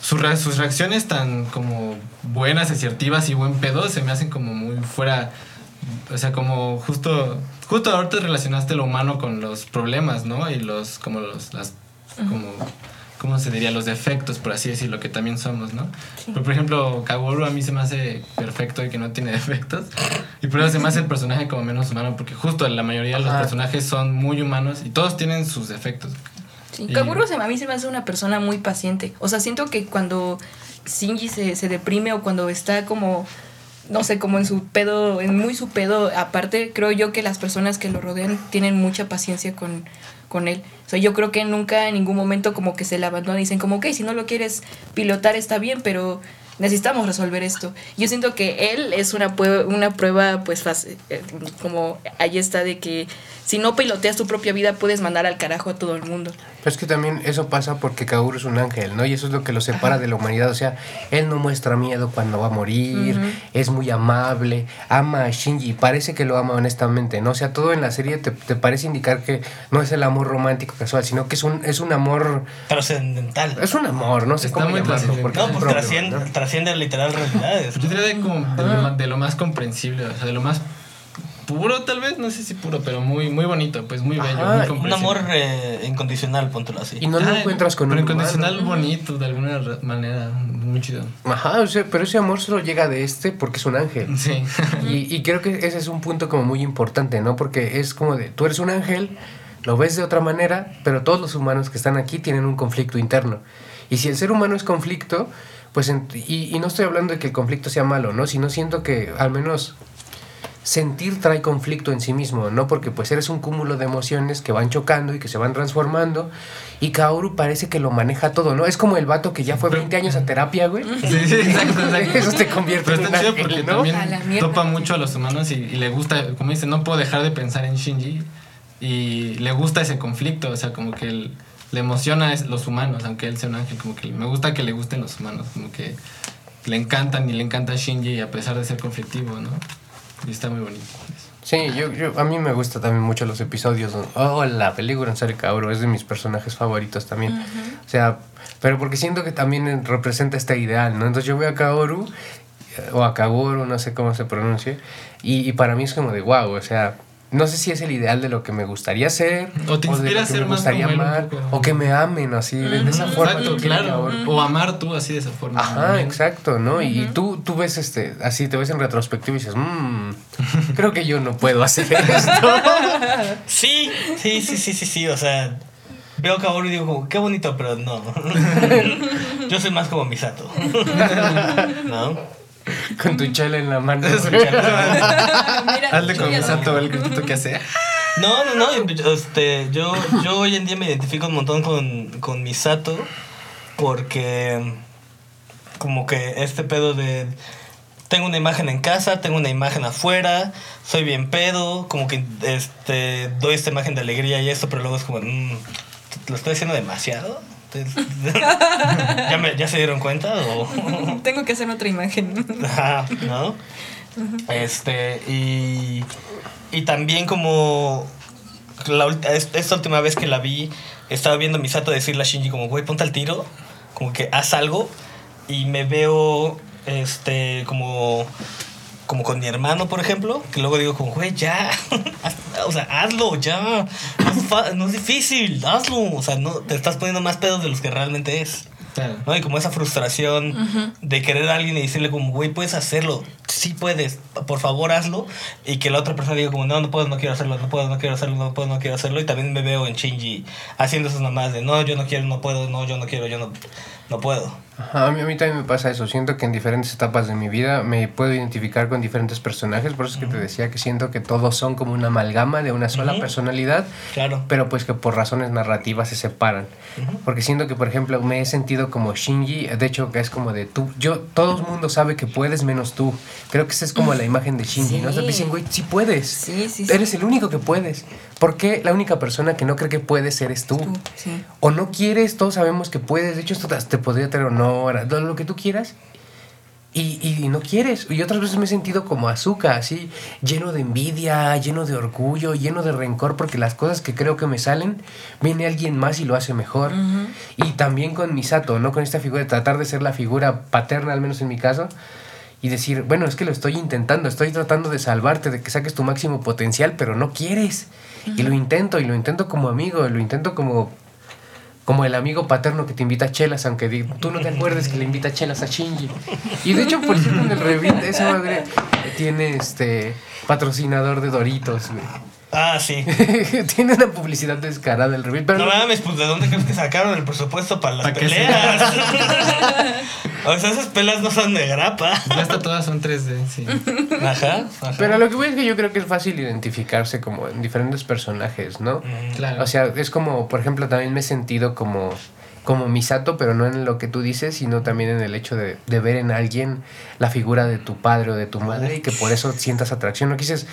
su re- sus reacciones tan como buenas, asertivas y buen pedo se me hacen como muy fuera. O sea, como justo, justo ahorita relacionaste lo humano con los problemas, ¿no? Y los, como los, las, como, ¿cómo se diría? Los defectos, por así decirlo, que también somos, ¿no? Pero, por ejemplo, Kaworu a mí se me hace perfecto y que no tiene defectos. Y por eso se me hace el personaje como menos humano, porque justo la mayoría de los personajes son muy humanos y todos tienen sus defectos. Sí, Y- Kaguro se, a mí se me hace una persona muy paciente. O sea, siento que cuando Shinji se, se deprime o cuando está como, no sé, como en su pedo, en muy su pedo, aparte, creo yo que las personas que lo rodean tienen mucha paciencia con, con él. O sea, yo creo que nunca en ningún momento como que se le abandonan y dicen como, ok, si no lo quieres pilotar está bien, pero necesitamos resolver esto. Yo siento que él es una, pue- una prueba, pues, fácil, eh, como ahí está de que si no piloteas tu propia vida puedes mandar al carajo a todo el mundo. Pero es que también eso pasa porque Kaoru es un ángel, ¿no? Y eso es lo que lo separa de la humanidad. O sea, él no muestra miedo cuando va a morir, es muy amable, ama a Shinji, parece que lo ama honestamente, ¿no? O sea, todo en la serie te, te parece indicar que no es el amor romántico casual, sino que es un, es un amor... Trascendental. Es un amor, no sé Está cómo muy llamarlo. porque No, es pues propio, trasciende, ¿no? trasciende literal realidades. Yo diría de, como de, lo, más- de lo más comprensible, o sea, de lo más puro tal vez, no sé si puro, pero muy, muy bonito, pues muy bello. Ajá, muy un amor eh, incondicional, póntelo así. Y no lo Ah, encuentras con pero un humano. incondicional bonito, de alguna ra- manera, muy chido. Ajá, o sea, pero ese amor solo llega de este porque es un ángel. Sí. Y, y creo que ese es un punto como muy importante, ¿no? Porque es como de, tú eres un ángel, lo ves de otra manera, pero todos los humanos que están aquí tienen un conflicto interno. Y si el ser humano es conflicto, pues, en- y, y no estoy hablando de que el conflicto sea malo, ¿no? Sino siento que al menos sentir trae conflicto en sí mismo, ¿no? Porque pues eres un cúmulo de emociones que van chocando y que se van transformando. Y Kaoru parece que lo maneja todo, ¿no? Es como el vato que ya fue 20 años a terapia, güey. Sí, sí, exacto, exacto. Eso te convierte Pero en está un chido ángel, porque ¿no? también A topa mucho a los humanos y, y le gusta, como dice, no puedo dejar de pensar en Shinji y le gusta ese conflicto, o sea, como que él- le emociona es los humanos, aunque él sea un ángel, como que me gusta que le gusten los humanos, como que le encantan y le encanta Shinji a pesar de ser conflictivo, ¿no? Y está muy bonito. Sí, yo, yo, a mí me gusta también mucho los episodios. ¿no? Oh, la película en serio, Kaoru es de mis personajes favoritos también. O sea, pero porque siento que también representa este ideal, ¿no? Entonces yo veo a Kaoru, eh, o a Kaworu, no sé cómo se pronuncie, y, y para mí es como de wow, o sea, no sé si es el ideal de lo que me gustaría ser, O te de inspira lo a ser me más gustaría amar, o que me amen, así, de, de esa forma. Exacto, claro. O amar tú así de esa forma. Ajá, también. exacto, ¿no? Y tú, tú ves este, así te ves en retrospectiva y dices, mmm, creo que yo no puedo hacer esto. Sí, sí, sí, sí, sí, sí. O sea, veo a Kaoru y digo, como, qué bonito, pero no. Yo soy más como Misato. ¿No? Con tu chela en la mano. Mira, Hazle con chingas. Misato el gritito que hace. No, no, no. Este, yo, yo hoy en día me identifico un montón con, con Misato porque como que este pedo de tengo una imagen en casa, tengo una imagen afuera, soy bien pedo, como que este doy esta imagen de alegría y esto, pero luego es como, mm, ¿lo estoy haciendo demasiado? ¿Ya, me- ¿Ya se dieron cuenta? O? Tengo que hacer otra imagen. Ajá, ¿no? Este, y, y también como la esta última vez que la vi, estaba viendo a Misato decirle a Shinji como, güey, ponte al tiro, como que haz algo, y me veo, este, como, como con mi hermano, por ejemplo, que luego digo como, güey, ya, o sea, hazlo, ya, no es, fa- no es difícil, hazlo, o sea, no, te estás poniendo más pedos de los que realmente es. Claro. ¿no? Y como esa frustración de querer a alguien y decirle como, güey, puedes hacerlo, sí puedes, por favor hazlo. Y que la otra persona diga como, no, no puedo, no quiero hacerlo, no puedo, no quiero hacerlo, no puedo, no quiero hacerlo. Y también me veo en Shinji haciendo esas mamás de, no, yo no quiero, no puedo, no, yo no quiero, yo no, no puedo. Ajá, a, mí, a mí también me pasa eso. Siento que en diferentes etapas de mi vida me puedo identificar con diferentes personajes. Por eso es que te decía que siento que todos son como una amalgama de una sola personalidad. Claro. Pero pues que por razones narrativas se separan. Porque siento que, por ejemplo, me he sentido como Shinji. De hecho, que es como de tú. Yo, todo el mundo sabe que puedes menos tú. Creo que esa es como la imagen de Shinji. ¿no? O sea, Sí. dicen, güey, sí puedes. Sí, sí, sí. Eres el único que puedes. ¿Por qué la única persona que no cree que puedes eres tú? Tú, sí. O no quieres, todos sabemos que puedes. De hecho, esto te- podría tener honor, lo, lo que tú quieras. Y, y- y no quieres. Y otras veces me he sentido como azúcar, así, lleno de envidia, lleno de orgullo, lleno de rencor, porque las cosas que creo que me salen, viene alguien más y lo hace mejor. Y también con Misato, ¿no? Con esta figura, tratar de ser la figura paterna, al menos en mi caso. Y decir, bueno, es que lo estoy intentando, estoy tratando de salvarte, de que saques tu máximo potencial, pero no quieres. Y lo intento, y lo intento como amigo, lo intento como como el amigo paterno que te invita a chelas, aunque tú no te acuerdes que le invita a chelas a Shinji. Y de hecho, por cierto, en el review, esa madre tiene este patrocinador de Doritos, güey. Ah, sí. tiene una publicidad descarada el review, pero No no- mames, pues ¿de dónde crees que sacaron el presupuesto para las peleas? o sea, esas peleas no son de grapa. Ya está todas son 3D, sí. Ajá, ajá. pero lo que voy es que yo creo que es fácil identificarse como en diferentes personajes, ¿no? Claro. O sea, es como, por ejemplo, también me he sentido como, como Misato, pero no en lo que tú dices, sino también en el hecho de, de ver en alguien la figura de tu padre o de tu madre y que por eso sientas atracción. No dices,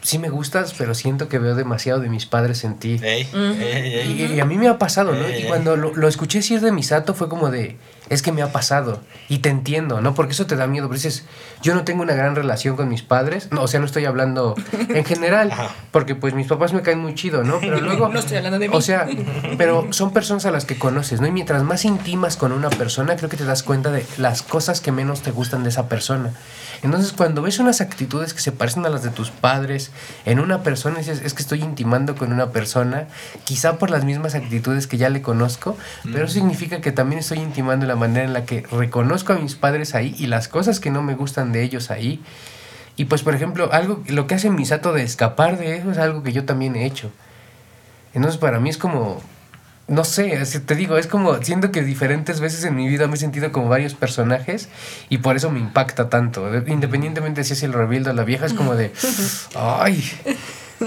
sí me gustas, pero siento que veo demasiado de mis padres en ti. Ey, ey, ey. Y, y a mí me ha pasado, ¿no? Y cuando lo, lo escuché decir de Misato fue como de, es que me ha pasado. Y te entiendo, ¿no? Porque eso te da miedo. Pero dices, yo no tengo una gran relación con mis padres. No, o sea, no estoy hablando en general. Porque pues mis papás me caen muy chido, ¿no? Pero luego... No estoy hablando de mí. O sea, pero son personas a las que conoces, ¿no? Y mientras más intimas con una persona, creo que te das cuenta de las cosas que menos te gustan de esa persona. Entonces, cuando ves unas actitudes que se parecen a las de tus padres en una persona, dices, es que estoy intimando con una persona, quizá por las mismas actitudes que ya le conozco, pero eso significa que también estoy intimando en la manera en la que reconozco a mis padres ahí y las cosas que no me gustan de ellos ahí. Y pues, por ejemplo, algo, lo que hace Misato de escapar de eso es algo que yo también he hecho. Entonces, para mí es como, no sé, te digo, es como, siento que diferentes veces en mi vida me he sentido como varios personajes y por eso me impacta tanto. De- Independientemente si es el rebuild o la vieja, es como de, ay,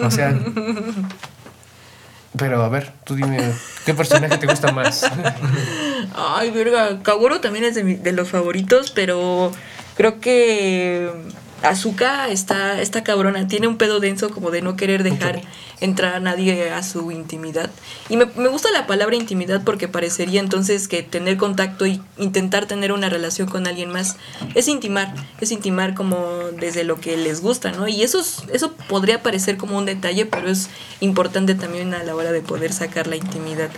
o sea... Pero a ver, tú dime, ¿qué personaje te gusta más? Ay, verga. Kaguro también es de, mi- de los favoritos, pero creo que Azuka está, está cabrona. Tiene un pedo denso como de no querer dejar entrar a nadie a su intimidad. Y me, me gusta la palabra intimidad porque parecería entonces que tener contacto y intentar tener una relación con alguien más es intimar. Es intimar como desde lo que les gusta, ¿no? Y eso, es- eso podría parecer como un detalle, pero es importante también a la hora de poder sacar la intimidad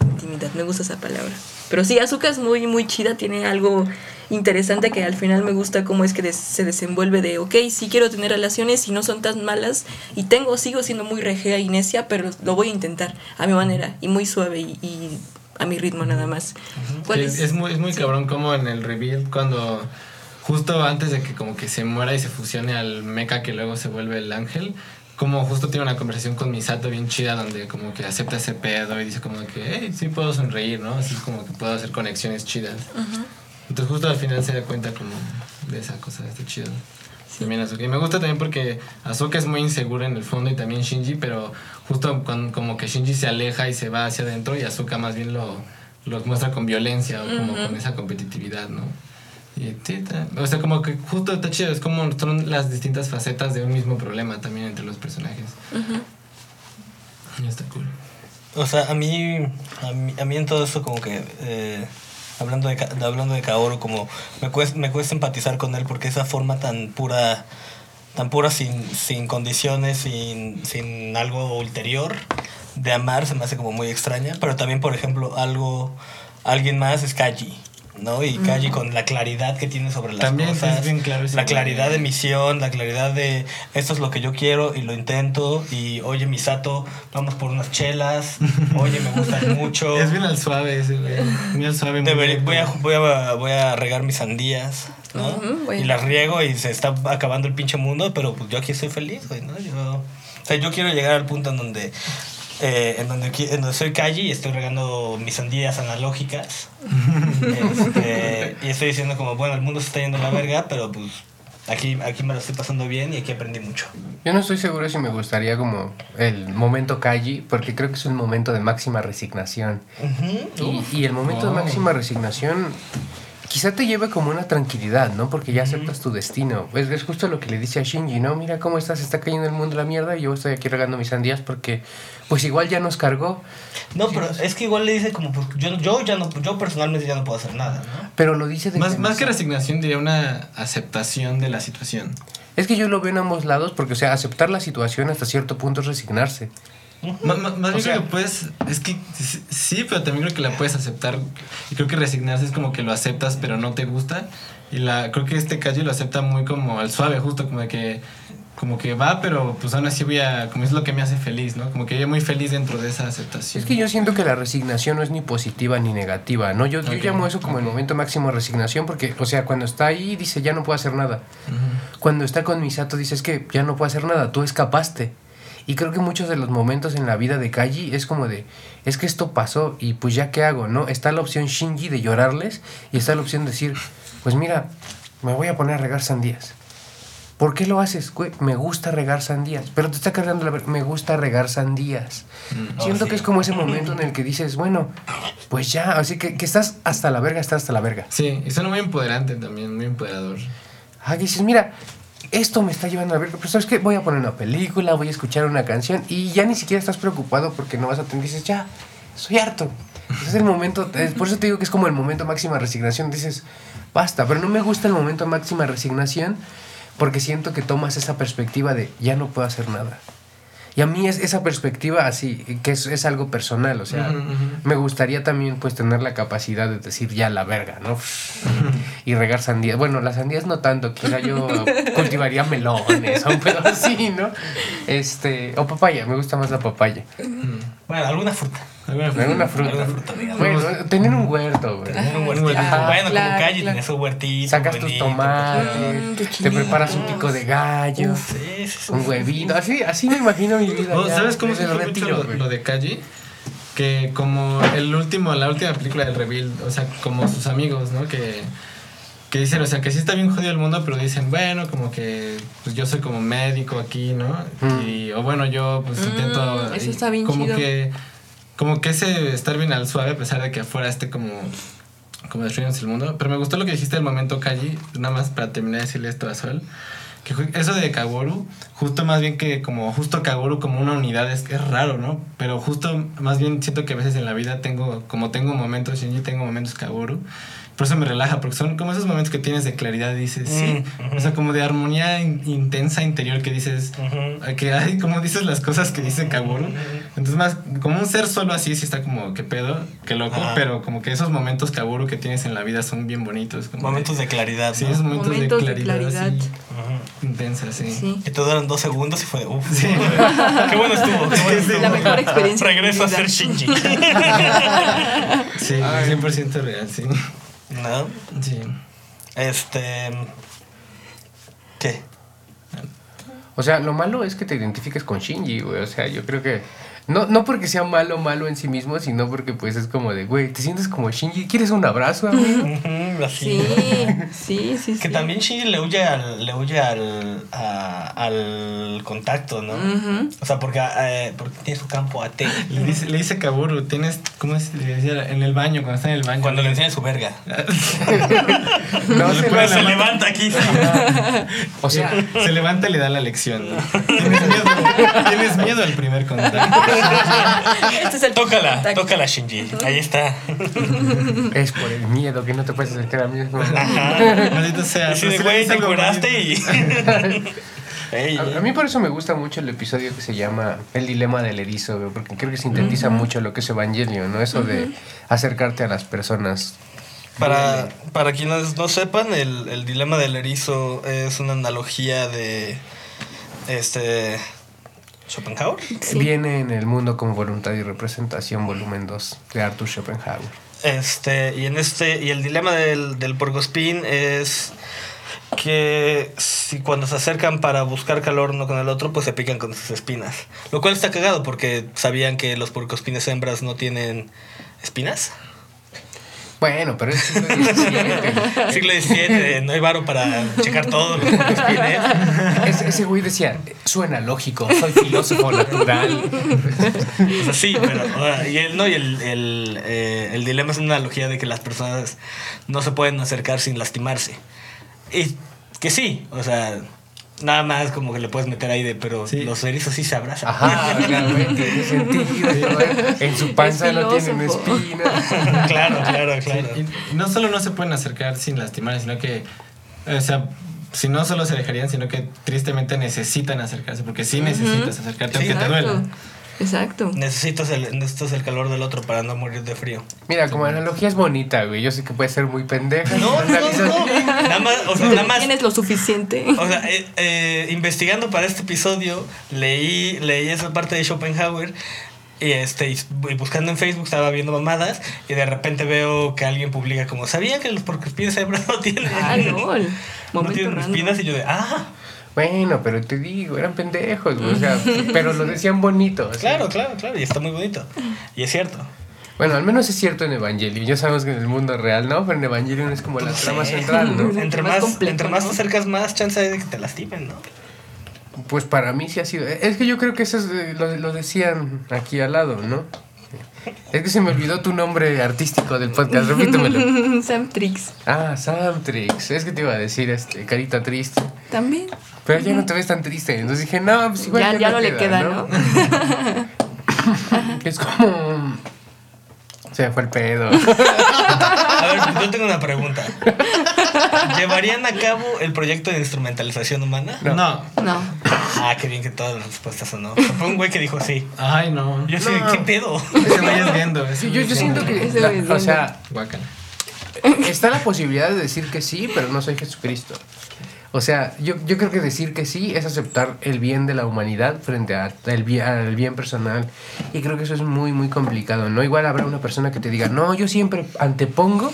intimidad, me gusta esa palabra. Pero sí, Azuka es muy, muy chida, tiene algo interesante que al final me gusta cómo es que des- se desenvuelve de, ok, sí quiero tener relaciones y no son tan malas y tengo, sigo siendo muy regea y necia, pero lo voy a intentar a mi manera y muy suave y, y a mi ritmo nada más. ¿Cuál Sí, es, es muy, es muy cabrón como en el reveal cuando justo antes de que como que se muera y se fusione al mecha que luego se vuelve el ángel, como justo tiene una conversación con Misato bien chida donde como que acepta ese pedo y dice como que, hey, sí puedo sonreír, ¿no? Así como que puedo hacer conexiones chidas. Entonces justo al final se da cuenta como de esa cosa, está chido. También Asuka. Y me gusta también porque Asuka es muy insegura en el fondo y también Shinji, pero justo cuando, como que Shinji se aleja y se va hacia adentro y Asuka más bien lo, lo muestra con violencia o como con esa competitividad, ¿no? Y sí, o sea, como que justo está chido, es como son las distintas facetas de un mismo problema también entre los personajes. Y está cool. O sea, a mí, a mí, a mí en todo esto como que, eh, hablando, de, hablando de Kaoru, como me cuesta, me cuesta empatizar con él porque esa forma tan pura, tan pura sin, sin condiciones, sin, sin algo ulterior de amar se me hace como muy extraña. Pero también, por ejemplo, algo, alguien más es Kaji. ¿No? Y Kaji con la claridad que tiene sobre las También cosas, es bien claro la claridad de misión, la claridad de esto es lo que yo quiero y lo intento y oye Misato, vamos por unas chelas, oye me gustan mucho, Es bien al suave ese, güey. Muy al suave. muy Debería- bien, voy, a, voy, a, voy a regar mis sandías, ¿no? Ujú, güey. Y las riego y se está acabando el pinche mundo, pero pues yo aquí estoy feliz, güey, ¿no? Yo, o sea, yo quiero llegar al punto en donde, eh, en donde, en donde soy calle y estoy regando mis sandías analógicas. Este, y estoy diciendo como, bueno, el mundo se está yendo a la verga, pero pues aquí, aquí me lo estoy pasando bien y aquí aprendí mucho. Yo no estoy seguro si me gustaría como el momento Kaji, porque creo que es un momento de máxima resignación. Y, y el momento de máxima resignación quizá te lleve como una tranquilidad, ¿no? Porque ya aceptas tu destino. Es, es justo lo que le dice a Shinji, ¿no? Mira cómo estás, está cayendo el mundo la mierda y yo estoy aquí regando mis sandías porque pues igual ya nos cargó, No, pero es que igual le dice como, pues, yo, yo ya no, yo personalmente ya no puedo hacer nada, ¿no? pero lo dice de Más, más que resignación, diría una aceptación de la situación. Es que yo lo veo en ambos lados porque, o sea, aceptar la situación hasta cierto punto es resignarse. Más, bien sea- que lo puedes. Es que sí- pero también creo que la puedes aceptar. Y creo que resignarse es como que lo aceptas, pero no te gusta. Y la creo que este calle lo acepta muy como al suave, justo como de que. Como que va, pero pues aún así voy a. Como es lo que me hace feliz, ¿no? Como que yo muy feliz dentro de esa aceptación. Es que yo siento que la resignación no es ni positiva ni negativa, ¿no? Yo, yo llamo eso como el momento máximo de resignación porque, o sea, cuando está ahí dice ya no puedo hacer nada. Ujú. Cuando está con Misato dice es que ya no puedo hacer nada, tú escapaste. Y creo que muchos de los momentos en la vida de Kaji es como de, es que esto pasó y pues ya qué hago, ¿no? Está la opción Shinji de llorarles y está la opción de decir, pues mira, me voy a poner a regar sandías. ¿Por qué lo haces? Güey, me gusta regar sandías. Pero te está cargando la... Me gusta regar sandías. Mm. Siento Oh, que sí. es como ese momento en el que dices, bueno, pues ya, así que, que estás hasta la verga, estás hasta la verga. Sí, y suena muy empoderante también, muy empoderador. Ah, que dices, mira, esto me está llevando a verga, pero ¿sabes qué? Voy a poner una película, voy a escuchar una canción y ya ni siquiera estás preocupado porque no vas a tener, dices, ya, soy harto. Es el momento, es- por eso te digo que es como el momento máxima resignación, dices, basta, pero no me gusta el momento máxima resignación porque siento que tomas esa perspectiva de, ya no puedo hacer nada. Y a mí es esa perspectiva así, que es, es algo personal, o sea, me gustaría también pues tener la capacidad de decir ya la verga, ¿no? y regar sandías. Bueno, las sandías no tanto, quizá yo cultivaría melones o un pedo así, ¿no? Este, o papaya, me gusta más la papaya. Bueno, alguna fruta. ¿Alguna Alguna fruta. Alguna fruta, digamos. Bueno, tener un huerto, güey. Tener un huertito. Ajá. bueno, Claro, como calle, claro. tienes su huertito. Sacas tus tomates, Mm, te preparas un pico de gallo, sí, sí. un huevito, así, así me imagino mi vida. Oh, ya, ¿Sabes cómo se retiro, lo, lo de Kaji? Que como el último, la última película del Reveal, o sea, como sus amigos, ¿no? Que, que dicen, o sea, que sí está bien jodido el mundo, pero dicen, bueno, como que pues yo soy como médico aquí, ¿no? Mm. Y, o bueno, yo pues Mm, intento... eso está bien como chido. que Como que ese estar bien al suave, a pesar de que afuera esté como... Como destruyéndose el mundo. Pero me gustó lo que dijiste del momento Kaji, nada más para terminar de decirle esto a Sol. Que eso de Kaworu, justo más bien que como justo Kaworu como una unidad es, es raro, ¿no? Pero justo más bien siento que a veces en la vida tengo, como tengo momentos Shinji, tengo momentos Kaworu. Por eso me relaja, porque son como esos momentos que tienes de claridad y dices, sí. Mm. O sea, como de armonía in- intensa interior que dices, Ujú. que hay como dices las cosas que dice Kaworu. Entonces más, como un ser solo así, sí está como, que pedo, que loco, Ajá. pero como que esos momentos Kaworu que tienes en la vida son bien bonitos. Como Momentos de claridad. Sí, ¿no? esos momentos, Momentos de de claridad, claridad. así, Ujú. intensa, sí. Sí. Que te duran dos segundos y fue de uff. Sí. Qué bueno estuvo. Qué bueno estuvo. La mejor experiencia de Regreso a ser Shinji. Sí, 100% real, sí. ¿No? Sí. Este. ¿Qué? O sea, lo malo es que te identifiques con Shinji, güey. O sea, yo creo que. No, no porque sea malo malo en sí mismo, sino porque pues es como de, güey, te sientes como Shinji, ¿quieres un abrazo, amigo? Así. Sí, sí, sí. Que sí. también Shinji le huye al, le huye al, a- al contacto, ¿no? O sea, porque, eh, porque tiene su campo AT. Le dice, le dice Kaburu, tienes, ¿cómo es? Le decía, en el baño, cuando está en el baño. Cuando le enseña su verga. No se levanta aquí. sí. O sea, se levanta y le da la lección. ¿no? ¿Tienes miedo? ¿Tienes miedo al primer contacto? Este es el Tócala, tócala, Shinji. Ahí está. es por el miedo que no te puedes acercar a mí. Maldito sea. De, si le güey, te curaste y. A, a mí por eso me gusta mucho el episodio que se llama El dilema del erizo, porque creo que sintetiza mucho lo que es Evangelio, ¿no? Eso de acercarte a las personas. Para, para quienes no sepan, el, el dilema del erizo es una analogía de. Este. Schopenhauer. Sí. Viene en el mundo como voluntad y representación, volumen 2, de Arthur Schopenhauer. Este, y en este, y el dilema del, del porcospín es que si cuando se acercan para buscar calor uno con el otro, pues se pican con sus espinas. Lo cual está cagado porque sabían que los porcospines hembras no tienen espinas. Bueno, pero es siglo XVII. Siglo XVII, no hay varo para checar todos los porcospines. Ese, ese güey decía, suena lógico, soy filósofo natural. O sea, sí, pero. y el, no, y el, el, eh, el dilema es una analogía de que las personas no se pueden acercar sin lastimarse. Y que sí, o sea, nada más como que le puedes meter aire, pero Sí. los erizos sí se abrazan. Ajá, realmente, tiene sentido. En su panza no tienen espinas. claro, claro, claro. Y y no solo no se pueden acercar sin lastimar, sino que, o sea, si no solo se alejarían, sino que tristemente necesitan acercarse, porque sí necesitas acercarte, Sí, aunque te duela. Exacto. Necesitas el, necesitas el calor del otro para no morir de frío. Mira, como analogía es bonita, güey. Yo sé que puede ser muy pendeja. No, no, no, no. Nada más, o sea, nada más. Tienes lo suficiente. O sea, eh, eh, investigando para este episodio, leí, leí esa parte de Schopenhauer y, este, y buscando en Facebook estaba viendo mamadas y de repente veo que alguien publica como, ¿sabía que los porcoespines hembras no tienen, Ah, no Momento tienen espinas? Y yo de, ah, Bueno, pero te digo, eran pendejos, güey. O sea, pero lo decían bonito. así. claro, claro, claro, y está muy bonito. Y es cierto. Bueno, al menos es cierto en Evangelion. Ya sabemos que en el mundo real no, pero en Evangelion es como la Pues trama central, ¿no? Entre Más entre más ¿no? te acercas, más chance hay de que te lastimen, ¿no? Pues para mí sí ha sido. Es que yo creo que eso es, eh, lo, lo decían aquí al lado, ¿no? Es que se me olvidó tu nombre artístico del podcast, repítemelo. Sam Trix. Ah, Samtrix. Es que te iba a decir, este, carita triste. También. Pero ya no te ves tan triste. Entonces dije, no, pues igual Ya, ya no le queda, ¿no? Es como. Se fue el pedo. A ver, yo tengo una pregunta. ¿Llevarían a cabo el proyecto de instrumentalización humana? No. No. No. Ah, qué bien que todas las respuestas son no. Fue un güey que dijo sí. Ay, no. Yo sí, No. ¿qué pedo? Ese güey es viendo. ese Sí, yo, yo es siento viendo. que. Ese la- o sea, Guácala. está la posibilidad de decir que sí, pero no soy Jesucristo. O sea, yo, yo creo que decir que sí es aceptar el bien de la humanidad frente a- al bien, al bien personal. Y creo que eso es muy, muy complicado, ¿no? Igual habrá una persona que te diga, no, yo siempre antepongo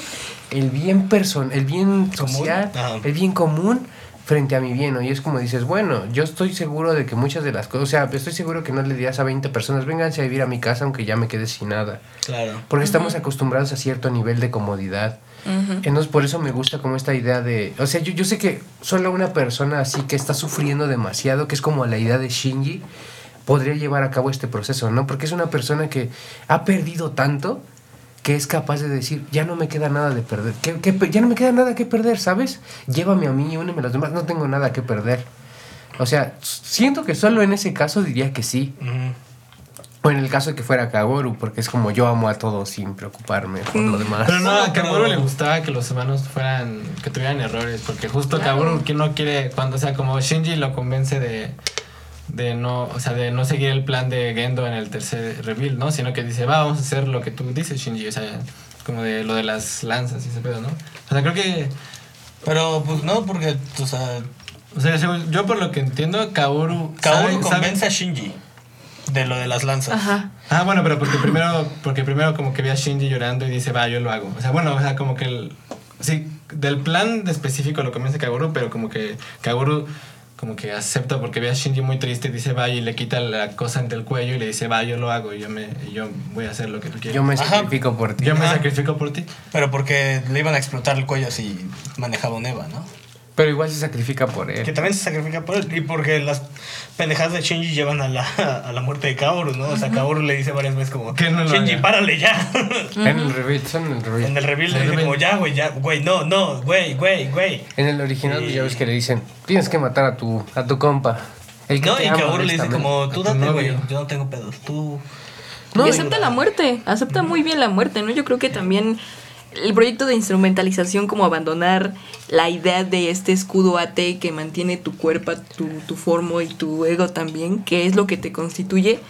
el bien person el bien social, Ajá. el bien común frente a mi bien, ¿no? Y es como dices, bueno, yo estoy seguro de que muchas de las cosas, o sea, estoy seguro que no le dirías a 20 personas, vénganse a vivir a mi casa aunque ya me quede sin nada. Claro. Porque estamos acostumbrados a cierto nivel de comodidad. Entonces, por eso me gusta como esta idea de... O sea, yo, yo sé que solo una persona así que está sufriendo demasiado, que es como la idea de Shinji, podría llevar a cabo este proceso, ¿no? Porque es una persona que ha perdido tanto que es capaz de decir, ya no me queda nada de perder. ¿Qué- qué pe- ya no me queda nada que perder, ¿sabes? Llévame a mí, úneme a los demás, no tengo nada que perder. O sea, siento que solo en ese caso diría que sí. Ujú. O en el caso de que fuera Kagoru, porque es como yo amo a todos sin preocuparme por lo demás. Pero no, a Kaburu le gustaba que los humanos fueran, que tuvieran errores, porque justo Kaburu que no quiere, cuando, o sea, como Shinji lo convence de, de no, o sea, de no seguir el plan de Gendo en el tercer reveal, ¿no? Sino que dice, va, vamos a hacer lo que tú dices, Shinji, o sea, como de lo de las lanzas y ese pedo, ¿no? O sea, creo que, Pero pues no, porque, o sea, o sea, yo por lo que entiendo, Kaoru... Kaoru sabe- convence sabe- a Shinji de lo de las lanzas. Ajá. Ah, bueno, pero porque primero, porque primero como que ve a Shinji llorando y dice, va, yo lo hago. O sea, bueno, o sea, como que el... Sí, del plan de específico lo comienza Kaguru, pero como que Kaguru como que acepta porque ve a Shinji muy triste y dice vaya y le quita la cosa entre el cuello y le dice va yo lo hago y yo me yo voy a hacer lo que tú quieres Yo me Ajá. sacrifico por ti. Yo me Ajá. sacrifico por ti Pero porque le iban a explotar el cuello si manejaba un Eva, ¿no? Pero igual se sacrifica por Que él. también se sacrifica por él. Y porque las pendejadas de Shinji llevan a la, a la muerte de Kaoru, ¿no? O sea, Kaoru le dice varias veces como, Que no Shinji, haga". párale ya. En el reveal, son en el reveal. en el reveal le En el dice como, ya, güey, ya, güey, no, no, güey, güey, güey. En el original Sí. ya ves que le dicen, tienes que matar a tu, a tu compa. El que No, te y Kaoru le dice honestamente". como, tú date, güey, yo no tengo pedos, tú... No, y y- acepta la muerte, acepta muy bien la muerte, ¿no? Yo creo que también el proyecto de instrumentalización como abandonar la idea de este escudo AT que mantiene tu cuerpo, tu, tu forma y tu ego también, que es lo que te constituye,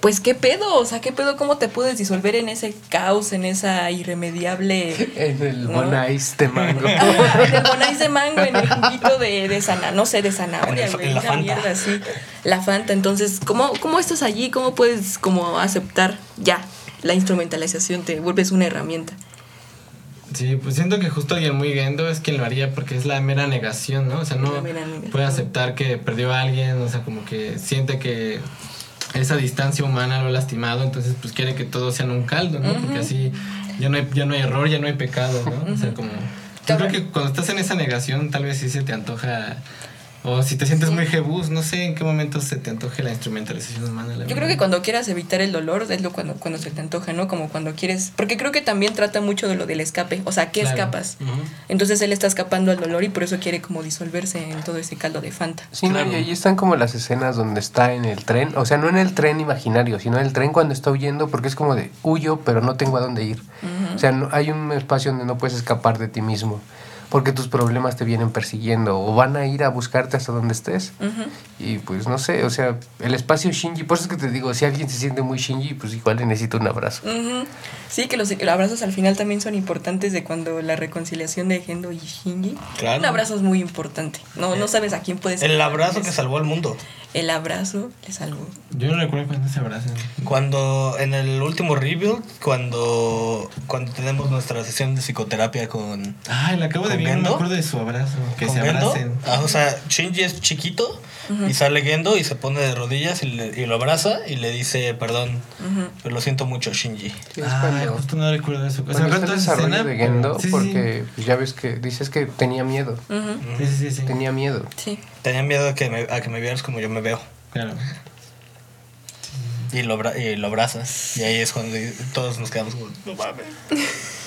pues qué pedo, o sea, qué pedo, cómo te puedes disolver en ese caos, en esa irremediable... En el No. Bonais de mango. Ajá, en el bonais de mango, en el juguito de, de sana, no sé, de zanahoria, güey, la Fanta. mierda así. La Fanta, entonces, ¿cómo, ¿cómo estás allí? ¿Cómo puedes como aceptar ya la instrumentalización? Te vuelves una herramienta. Sí, pues siento que justo alguien muy gendo es quien lo haría porque es la mera negación, ¿no? O sea, no puede aceptar que perdió a alguien, o sea, como que siente que esa distancia humana lo ha lastimado, entonces pues quiere que todo sea en un caldo, ¿no? Porque así ya no, hay, ya no hay error, ya no hay pecado, ¿no? O sea, como... Yo creo que cuando estás en esa negación tal vez sí se te antoja... O si te sientes muy jebus, no sé en qué momento se te antoje la instrumentalización humana. la Yo verdad. creo que cuando quieras evitar el dolor es lo cuando, cuando se te antoja, ¿no? Como cuando quieres... Porque creo que también trata mucho de lo del escape. O sea, ¿qué Claro. escapas? Entonces él está escapando al dolor y por eso quiere como disolverse en todo ese caldo de Fanta. Sí, no, y ahí están como las escenas donde está en el tren, o sea, no en el tren imaginario, sino en el tren cuando está huyendo, porque es como de huyo, pero no tengo a dónde ir. O sea, no, hay un espacio donde no puedes escapar de ti mismo, porque tus problemas te vienen persiguiendo o van a ir a buscarte hasta donde estés. Y pues no sé, o sea, el espacio Shinji, por eso es que te digo, si alguien se siente muy Shinji, pues igual le necesita un abrazo. Sí, que los, los abrazos al final también son importantes de cuando la reconciliación de Gendo y Shinji. Claro. Un abrazo es muy importante. No, no sabes a quién puedes El abrazo que salvó al mundo. El abrazo le salvó. Yo no recuerdo cuando se abrazan. Cuando en el último rebuild, cuando, cuando tenemos nuestra sesión de psicoterapia con, Ay, la acabo de ¿Con ver, no me acuerdo de su abrazo. Que se Gendo, abracen. ah, o sea, Shinji es chiquito y sale Gendo y se pone de rodillas y, le- y lo abraza y le dice, perdón, pero lo siento mucho, Shinji. Sí, cuando- justo no recuerdo eso. O sea, desarrollo escena, de Gendo, sí, sí, porque pues, ya ves que dices que tenía miedo, Ujú. Sí, sí, sí. sí. tenía miedo. Sí. Tenía miedo a que me, a que me vieras como yo me veo. Claro. Y lo, y lo abrazas. Y ahí es cuando todos nos quedamos como, no mames.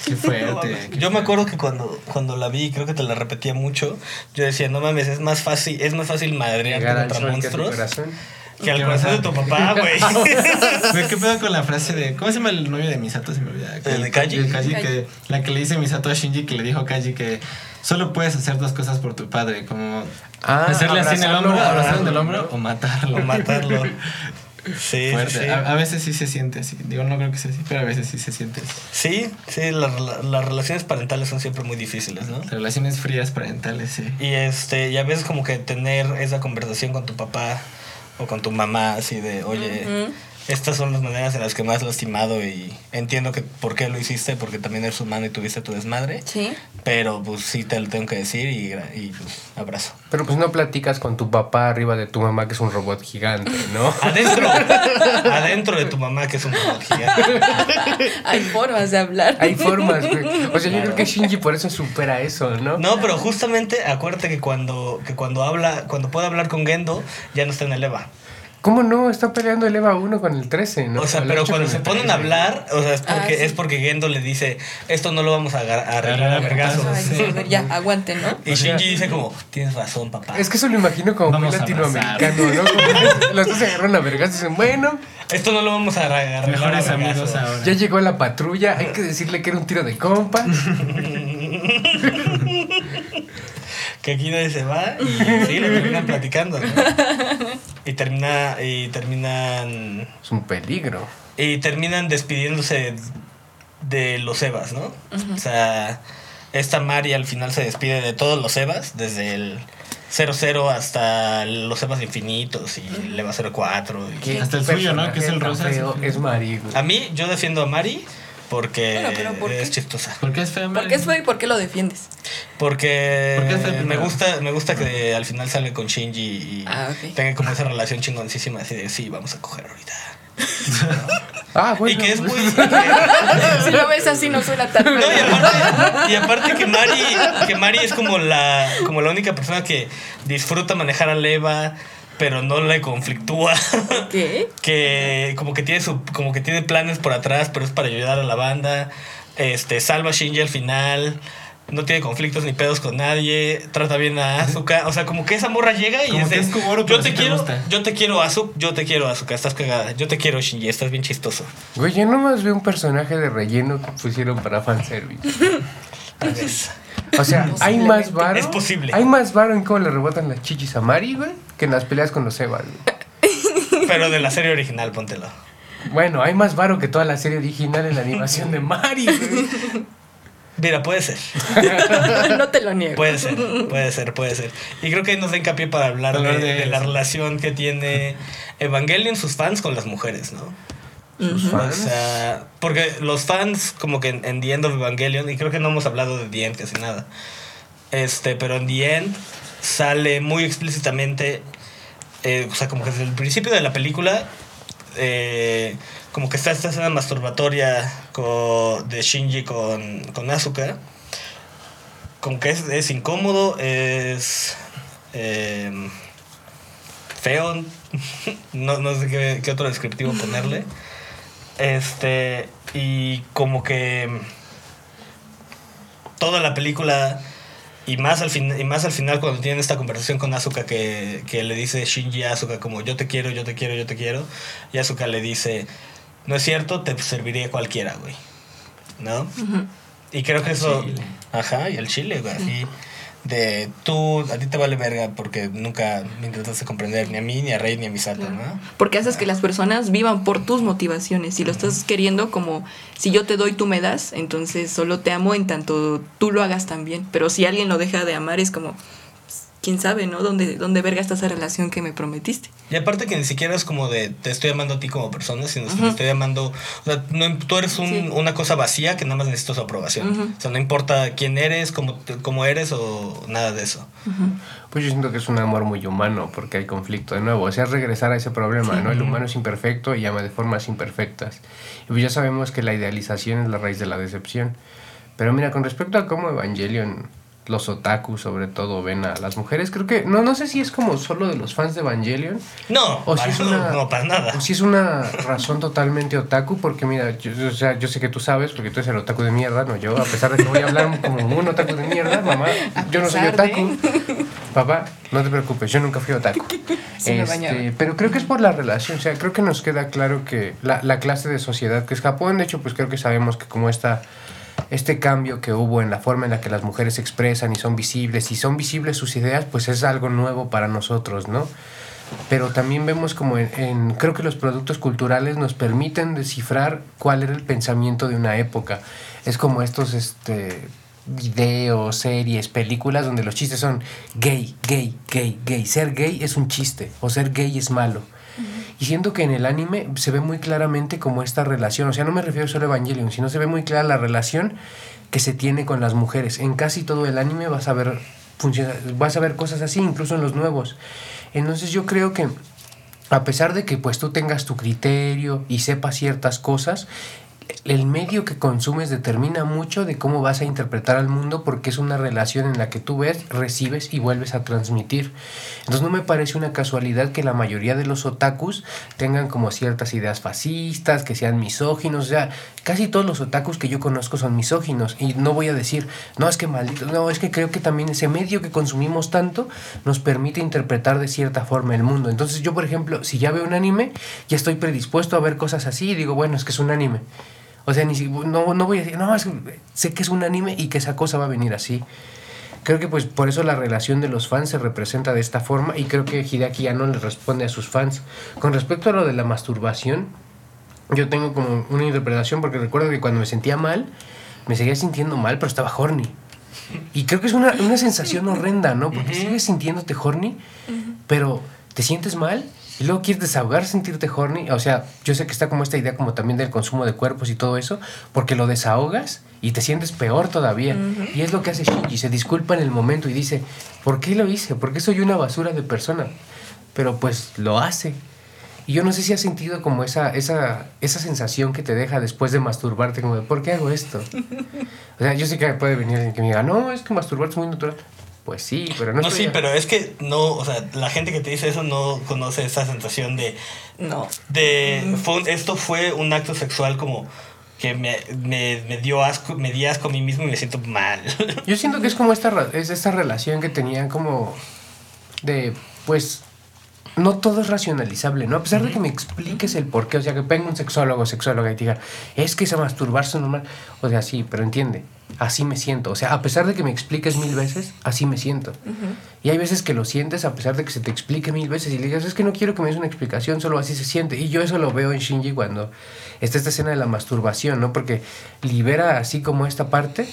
Qué No fuerte. mames. qué Yo me acuerdo que cuando, cuando la vi, creo que te la repetía mucho, yo decía, no mames, es más fácil, es más fácil al contra que monstruos corazón. que al ¿Qué corazón de tu papá, güey. ¿Qué pedo con la frase de. ¿Cómo se llama el novio de Misato? Se me olvida. ¿El de Kaji? el Kaji, Kaji. que, la que le dice Misato a Shinji que le dijo a Kaji que solo puedes hacer dos cosas por tu padre, como Ah, hacerle así en el hombro, abrazarlo en el hombro o matarlo. o matarlo. Sí, Fuerte. sí. A, a veces sí se siente así. Digo, no creo que sea así, pero a veces sí se siente así. Sí, sí, la- la- las relaciones parentales son siempre muy difíciles, ¿no? Relaciones frías parentales, sí. Y este, y a veces como que tener esa conversación con tu papá o con tu mamá así de, oye. Estas son las maneras en las que me has lastimado y entiendo que por qué lo hiciste, porque también eres humano y tuviste tu desmadre, Sí. pero pues sí te lo tengo que decir y, pues abrazo. Pero pues no platicas con tu papá arriba de tu mamá que es un robot gigante, ¿no? Adentro, adentro de tu mamá que es un robot gigante. Hay formas de hablar. Hay formas, güey. O sea, yo creo que Shinji por eso supera eso, ¿no? No, pero justamente acuérdate que cuando, que cuando habla, cuando puede hablar con Gendo, ya no está en el Eva. ¿Cómo no? Está peleando el EVA 1 con el 13, ¿no? O sea, El pero 8 cuando se ponen a 13. hablar, o sea, es porque, Ah, sí. es porque Gendo le dice, esto no lo vamos a arreglar a vergazos. Ya, aguanten, ¿no? Y Shinji dice como, tienes razón, papá. Es que eso lo imagino como muy latinoamericano, ¿no? Como los dos se agarran a vergas y dicen, bueno, Esto no lo vamos a arreglar a Mejores amigos vergazos". ahora. ya llegó la patrulla, hay que decirle que era un tiro de compa. Que aquí nadie se va y sí, lo terminan platicando, ¿no? Y termina, y terminan, Es un peligro. y terminan despidiéndose de los Evas, ¿no? O sea, esta Mari al final se despide de todos los Evas, desde el 00 hasta los Evas infinitos y el Eva 04. y- Hasta el suyo, ¿no? Que es el rosa. Es Mari, güey. A mí, yo defiendo a Mari Porque Bueno, pero ¿por qué? es chistosa. ¿Por qué es feo? ¿Por qué es y por qué lo defiendes? Porque ¿Por qué es el me gusta, me gusta que al final sale con Shinji y Ah, tenga como esa relación chingoncísima así de sí, vamos a coger ahorita. Ah, bueno. y que es muy. si lo ves así no suena tan No, y feo. aparte, y aparte que Mari, que Mari es como la, como la única persona que disfruta manejar a Leva, pero no le conflictúa. ¿Qué? que como que tiene su, como que tiene planes por atrás, pero es para ayudar a la banda. Este, salva a Shinji al final. No tiene conflictos ni pedos con nadie. Trata bien a Asuka. O sea, como que esa morra llega y Como es de, que es Kuboro, yo te sí te quiero, gusta". yo te quiero Asuka, yo te quiero Asuka, estás cagada. Yo te quiero Shinji, estás bien chistoso. Güey, yo nomás veo un personaje de relleno que pusieron para fanservice. Tal vez. O sea, hay más varo. Es posible. Hay más varo en cómo le rebotan las chichis a Mari, güey, que en las peleas con los Evas, güey. Pero de la serie original, póntelo. Bueno, hay más varo que toda la serie original en la animación de Mari, güey. Mira, puede ser. no te lo niego. Puede ser, puede ser, puede ser. Y creo que nos da hincapié para hablar, de, de la relación que tiene Evangelion, sus fans con las mujeres, ¿no? Sus O fans. sea, porque los fans, como que en, en The End of Evangelion, y creo que no hemos hablado de The End casi nada, este, pero en The End sale muy explícitamente, eh, o sea, como que desde el principio de la película, eh, como que está esta escena masturbatoria de Shinji con, con Asuka, como que es, es incómodo, es eh, feo, no, no sé qué, qué otro descriptivo ponerle. Este, y como que toda la película y más al fin, y más al final cuando tienen esta conversación con Asuka que, que le dice Shinji a Asuka como yo te quiero, yo te quiero, yo te quiero y Asuka le dice no es cierto, te serviría cualquiera, güey. ¿No? Y creo que eso Chile. ajá, y el chile, güey, así de tú a ti te vale verga porque nunca me intentaste comprender ni a mí ni a Rey ni a Misato, ¿no? Porque haces que las personas vivan por tus motivaciones. Si lo estás queriendo como si yo te doy, tú me das, entonces solo te amo en tanto tú lo hagas también. Pero si alguien lo deja de amar es como, quién sabe, ¿no? ¿Dónde, dónde verga está esa relación que me prometiste? Y aparte que ni siquiera es como de te estoy amando a ti como persona, sino que te estoy amando, o sea, no, tú eres un- Sí. una cosa vacía que nada más necesitas su aprobación. Ujú. O sea, no importa quién eres, cómo, cómo eres o nada de eso. Pues yo siento que es un amor muy humano porque hay conflicto de nuevo. O sea, es regresar a ese problema, ¿no? El humano es imperfecto y ama de formas imperfectas. Y pues ya sabemos que la idealización es la raíz de la decepción. Pero mira, con respecto a cómo Evangelion, los otakus sobre todo ven a las mujeres, creo que, no, no sé si es como solo de los fans de Evangelion No, o si es una, no, para nada. o si es una razón totalmente otaku, porque mira, yo, o sea, yo sé que tú sabes, porque tú eres el otaku de mierda, no yo, a pesar de que voy a hablar como un otaku de mierda, mamá, yo no soy pesar de- otaku. Papá, no te preocupes, yo nunca fui otaku. Este, pero creo que es por la relación, o sea, creo que nos queda claro que la, la clase de sociedad que es Japón, de hecho, pues creo que sabemos que como esta, este cambio que hubo en la forma en la que las mujeres se expresan y son visibles, y son visibles sus ideas, pues es algo nuevo para nosotros, ¿no? Pero también vemos como en, en- creo que los productos culturales nos permiten descifrar cuál era el pensamiento de una época. Es como estos este videos, series, películas donde los chistes son gay, gay, gay, gay. Ser gay es un chiste o ser gay es malo. Y siento que en el anime se ve muy claramente como esta relación, o sea, no me refiero solo a Evangelion, sino se ve muy clara la relación que se tiene con las mujeres. En casi todo el anime vas a ver vas a ver cosas así, incluso en los nuevos. Entonces yo creo que a pesar de que pues tú tengas tu criterio y sepas ciertas cosas, el medio que consumes determina mucho de cómo vas a interpretar al mundo porque es una relación en la que tú ves, recibes y vuelves a transmitir. Entonces no me parece una casualidad que la mayoría de los otakus tengan como ciertas ideas fascistas, que sean misóginos, o sea, casi todos los otakus que yo conozco son misóginos y no voy a decir, no es que maldito, no, es que creo que también ese medio que consumimos tanto nos permite interpretar de cierta forma el mundo. Entonces yo, por ejemplo, si ya veo un anime, ya estoy predispuesto a ver cosas así y digo, bueno, es que es un anime. O sea, ni si, no, no voy a decir, no, es sé que es un anime y que esa cosa va a venir así. Creo que pues por eso la relación de los fans se representa de esta forma y creo que Hideaki ya no le responde a sus fans. Con respecto a lo de la masturbación, yo tengo como una interpretación porque recuerdo que cuando me sentía mal, me seguía sintiendo mal, pero estaba horny. Y creo que es una, una sensación horrenda, ¿no? Porque sigues sintiéndote horny, pero te sientes mal Y luego quieres desahogar, sentirte horny. O sea, yo sé que está como esta idea como también del consumo de cuerpos y todo eso, porque lo desahogas y te sientes peor todavía. Y es lo que hace Shinji, se disculpa en el momento y dice, ¿por qué lo hice? ¿Por qué soy una basura de persona? Pero pues lo hace. Y yo no sé si has sentido como esa, esa, esa sensación que te deja después de masturbarte, como de, ¿por qué hago esto? O sea, yo sé que puede venir alguien que me diga, no, es que masturbarte es muy natural. Pues sí, pero no No, estoy- sí, pero es que no, o sea, la gente que te dice eso no conoce esa sensación de, No. de fue un- esto fue un acto sexual como que me, me, me dio asco, me di asco a mí mismo y me siento mal. Yo siento que es como esta, es esta relación que tenían como de, pues, no todo es racionalizable, ¿no? A pesar de que me expliques el por qué, o sea, que venga un sexólogo o sexóloga y te diga, es que se masturbarse es normal, o sea, sí, pero entiende, así me siento, o sea, a pesar de que me expliques mil veces, así me siento. Y hay veces que lo sientes a pesar de que se te explique mil veces y le digas, es que no quiero que me des una explicación, solo así se siente. Y yo eso lo veo en Shinji cuando está esta escena de la masturbación, ¿no? Porque libera así como esta parte,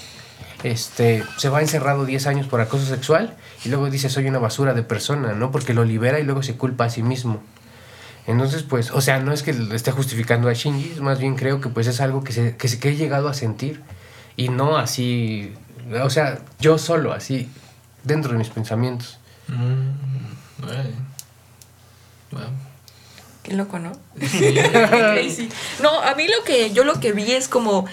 este, se va encerrado 10 años por acoso sexual y luego dice, soy una basura de persona, ¿no? Porque lo libera y luego se culpa a sí mismo. Entonces, pues, o sea, no es que le esté justificando a Shinji, más bien creo que pues es algo que, se, que, se- que he llegado a sentir y no así, o sea, yo solo, así, dentro de mis pensamientos. Mm. Wow. Qué loco, ¿no? Sí. Crazy. No, a mí lo que yo lo que vi es como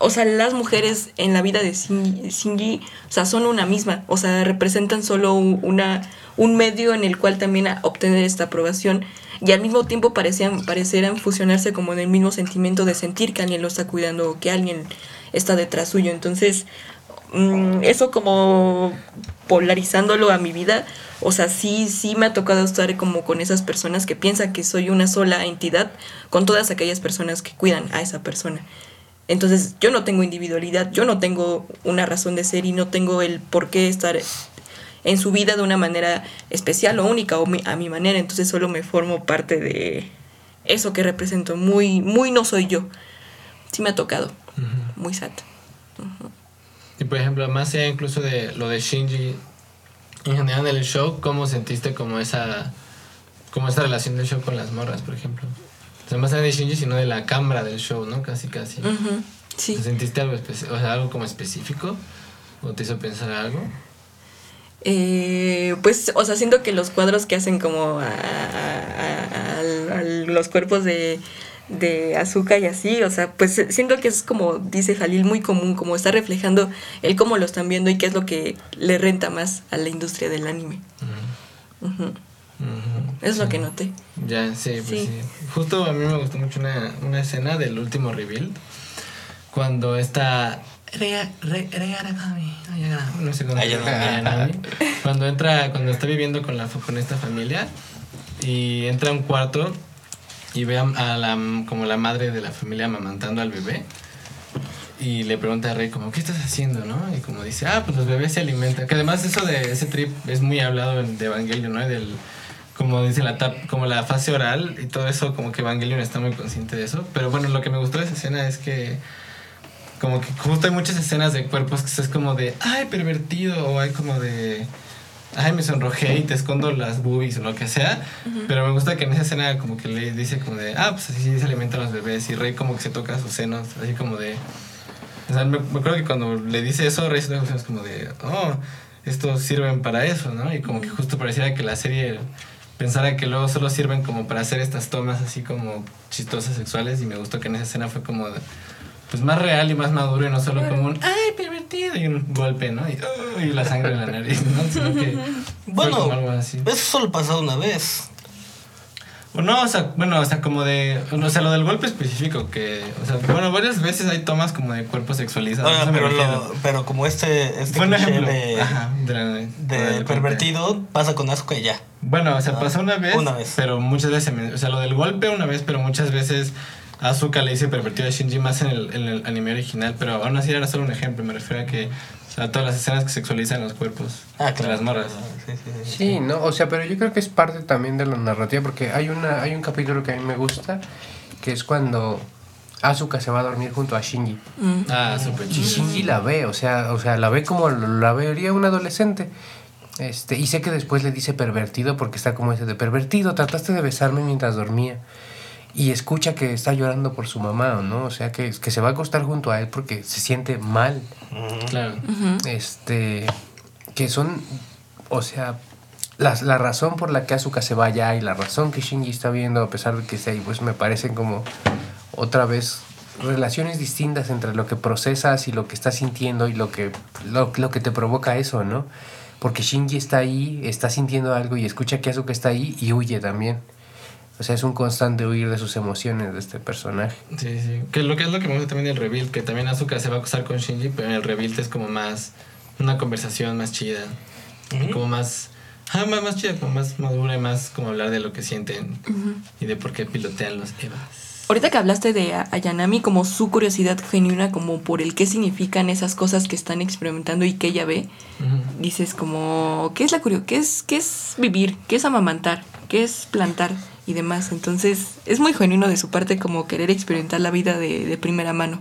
o sea, las mujeres en la vida de Shinji, o sea, son una misma, o sea, representan solo un- una un medio en el cual también obtener esta aprobación y al mismo tiempo parecían fusionarse como en el mismo sentimiento de sentir que alguien lo está cuidando o que alguien está detrás suyo. Entonces, mm, eso como polarizándolo a mi vida, o sea, sí, sí me ha tocado estar como con esas personas que piensan que soy una sola entidad con todas aquellas personas que cuidan a esa persona. Entonces, yo no tengo individualidad, yo no tengo una razón de ser y no tengo el por qué estar en su vida de una manera especial o única o mi- a mi manera, entonces solo me formo parte de eso que represento, muy muy no soy yo. Sí me ha tocado, muy sad. Y por ejemplo, más allá incluso de lo de Shinji, en general en el show, ¿cómo sentiste como esa como esa relación del show con las morras, por ejemplo? O sea, más allá de Shinji, sino de la cámara del show, ¿no? Casi, casi. Ujú, Sí. ¿Sentiste algo, o sea, algo como específico? ¿O te hizo pensar algo? Eh, pues, o sea, siento que los cuadros que hacen como a, a- a- al- a los cuerpos de, de azúcar y así, o sea, pues siento que es como dice Jalil, muy común, como está reflejando el cómo lo están viendo y qué es lo que le renta más a la industria del anime. Es lo que noté. Ya, sí, pues sí. Sí. Justo a mí me gustó mucho una, una escena del último rebuild. Cuando está. No sé cómo. Cuando entra, cuando está viviendo con, la, con esta familia y entra a un cuarto y ve a, a la, como la madre de la familia amamantando al bebé. Y le pregunta a Rey como, ¿qué estás haciendo, no? Y como dice, ah, pues los bebés se alimentan. Que además eso de ese trip es muy hablado en, de Evangelion, ¿no? Del, como dice la tap, como la fase oral y todo eso, como que Evangelion está muy consciente de eso. Pero bueno, lo que me gustó de esa escena es que como que justo hay muchas escenas de cuerpos que es como de, ay, pervertido, o hay como de, ay, me sonrojé y te escondo las boobies o lo que sea. Pero me gusta que en esa escena como que le dice como de, ah, pues así se alimentan los bebés y Rey como que se toca sus senos, así como de... O sea, me, me acuerdo que cuando le dice eso, Rey se toca sus senos como de, oh, estos sirven para eso, ¿no? Y como que justo pareciera que la serie pensara que luego solo sirven como para hacer estas tomas así como chistosas sexuales y me gustó que en esa escena fue como de- pues más real y más maduro y no solo como un ay pervertido y un golpe, ¿no? Y, "Oh", y la sangre en la nariz, ¿no? Sino que fue Bueno, como algo así. eso solo pasó una vez. No, o sea, bueno, o sea, como de, o sea, lo del golpe específico que, o sea, bueno, varias veces hay tomas como de cuerpos sexualizados. Me pero, refiero. lo, pero como este, este un cliché ejemplo de, ajá, de, de golpe. pervertido pasa con Asuka y ya. Bueno, o sea, Ah, pasó una vez, una vez. pero muchas veces, o sea, lo del golpe una vez, pero muchas veces Asuka le dice pervertido a Shinji más en el, en el anime original, pero aún así era solo un ejemplo, me refiero a que, o sea, todas las escenas que sexualizan los cuerpos Ah, de claro. las morras. Sí, sí, sí. Sí, no, o sea, pero yo creo que es parte también de la narrativa, porque hay una, hay un capítulo que a mí me gusta, que es cuando Asuka se va a dormir junto a Shinji. Ah, súper Y. Shinji la ve, o sea, o sea, la ve como la vería un adolescente. Este, y sé que después le dice pervertido porque está como ese de pervertido, trataste de besarme mientras dormía. Y escucha que está llorando por su mamá, ¿no? O sea, que, que se va a acostar junto a él porque se siente mal. Claro. Este, que son, o sea, la, la razón por la que Asuka se va allá y la razón que Shinji está viendo a pesar de que esté ahí, pues me parecen como otra vez relaciones distintas entre lo que procesas y lo que estás sintiendo y lo que, lo, lo que te provoca eso, ¿no? Porque Shinji está ahí, está sintiendo algo y escucha que Asuka está ahí y huye también. O sea, es un constante huir de sus emociones de este personaje. Sí, sí. Que lo que es lo que me gusta también del reveal, que también Asuka se va a acostar con Shinji, pero en el reveal es como más una conversación más chida. Como más, ah, más más chida, como más madura y más como hablar de lo que sienten y de por qué pilotean los Evas. Ahorita que hablaste de A- Ayanami, como su curiosidad genuina, como por el qué significan esas cosas que están experimentando y que ella ve, dices como, ¿qué es la curiosidad? ¿Qué es, ¿Qué es vivir? ¿Qué es amamantar? ¿Qué es plantar? Y demás. Entonces, es muy genuino de su parte como querer experimentar la vida de, de primera mano.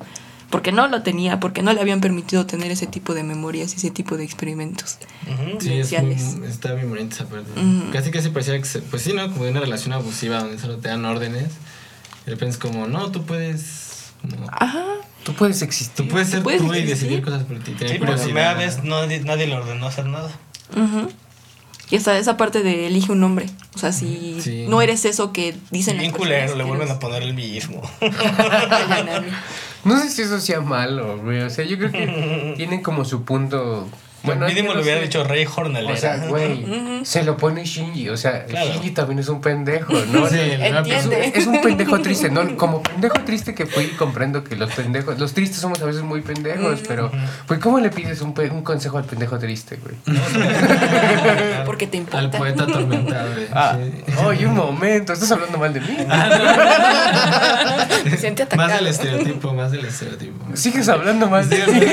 Porque no lo tenía, porque no le habían permitido tener ese tipo de memorias y ese tipo de experimentos. Ujú. Sí, es muy- está bien bonita esa parte. Ujú. Casi casi parecía que, se- pues sí, ¿no? Como de una relación abusiva donde solo te dan órdenes. Y de repente es como, no, tú puedes... como- Ajá. Tú puedes existir. Tú puedes ser puedes tú y decidir cosas por ti. tener Sí, por primera vez nadie, nadie le ordenó hacer nada. Ujú. Y hasta esa parte de elige un nombre. O sea, si Sí. no eres eso que dicen Bien las culero, le vuelven a poner el mismo. No sé si eso sea malo, güey. O sea, yo creo que tienen como su punto. Bueno, mínimo no le hubiera dicho Rey Hornalera. O sea, güey, se lo pone Shinji. O sea, Claro. Shinji también es un pendejo, ¿no? Sí, es, un- Entiende. es un pendejo triste, ¿no? Como pendejo triste que fui, comprendo que los pendejos, los tristes somos a veces muy pendejos, pero, pues, ¿cómo le pides un, consejo al pendejo triste, güey? Porque te importa. Al poeta atormentado. de- Ah, sí. oye, un momento, estás hablando mal de mí. Se siente atacado. Más del estereotipo, más del estereotipo. Sigues hablando mal de mí.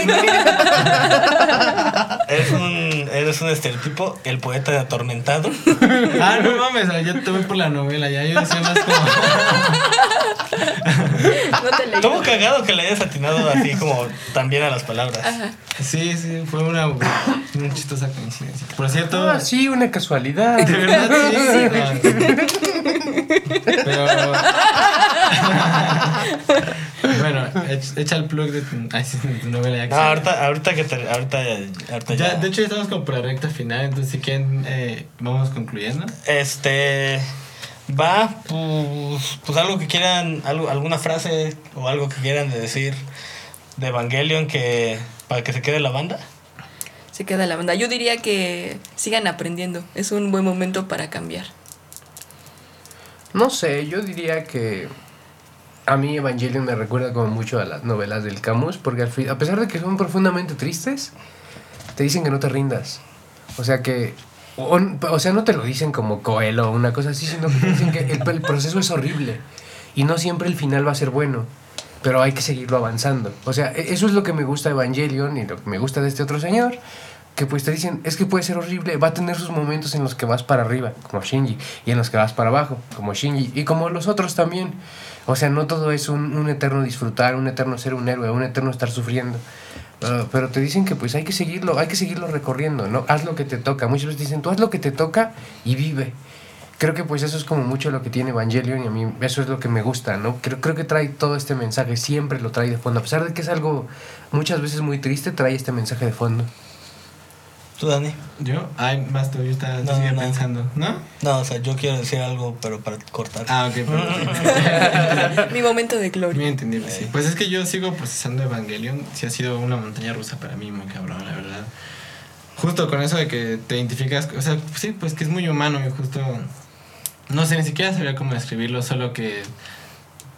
Eres un, eres un estereotipo, el poeta de atormentado. Ah, no mames, yo te voy por la novela, ya yo decía más como. No. Estuvo cagado que le hayas atinado así como también a las palabras. Sí, sí, fue una, una chistosa coincidencia. Por cierto, Ah, sí, una casualidad. de verdad sí. no. Pero. bueno, ech- echa el plug de tu, de tu novela. No, ahorita, ahorita que te, ahorita, ahorita Ya, ya. de hecho, ya estamos como por la recta final, entonces si quieren, eh, vamos concluyendo. Este va, pues, pues algo que quieran, algo, alguna frase o algo que quieran de decir de Evangelion que para que se quede la banda. Se queda la banda. Yo diría que sigan aprendiendo. Es un buen momento para cambiar. No sé, yo diría que a mí Evangelion me recuerda como mucho a las novelas del Camus, porque a pesar de que son profundamente tristes, te dicen que no te rindas. O sea que, o, o sea, no te lo dicen como Coelho o una cosa así, sino que te dicen que el, el proceso es horrible y no siempre el final va a ser bueno, pero hay que seguirlo avanzando. O sea, e- eso es lo que me gusta de Evangelion y lo que me gusta de este otro señor. Que pues te dicen, es que puede ser horrible, va a tener sus momentos en los que vas para arriba, como Shinji, y en los que vas para abajo, como Shinji, y como los otros también. O sea, no todo es un, un eterno disfrutar, un eterno ser un héroe, un eterno estar sufriendo. Ah, pero te dicen que pues hay que seguirlo, hay que seguirlo recorriendo, ¿no? Haz lo que te toca. Muchas veces dicen, tú haz lo que te toca y vive. Creo que pues eso es como mucho lo que tiene Evangelion y a mí eso es lo que me gusta, ¿no? Creo, creo que trae todo este mensaje, siempre lo trae de fondo. A pesar de que es algo muchas veces muy triste, trae este mensaje de fondo. ¿Tú, Dani? ¿Yo? Ay, más tú, yo estaba No, sigue no. pensando. ¿No? No, o sea, yo quiero decir algo, pero para cortar. Ah, ok, perfecto. Mi momento de gloria. Muy entendible, sí. Pues es que yo sigo procesando Evangelion. Sí ha sido una montaña rusa para mí, muy cabrón, la verdad. Justo con eso de que te identificas, o sea, sí, pues que es muy humano y justo... No sé, ni siquiera sabía cómo describirlo, solo que,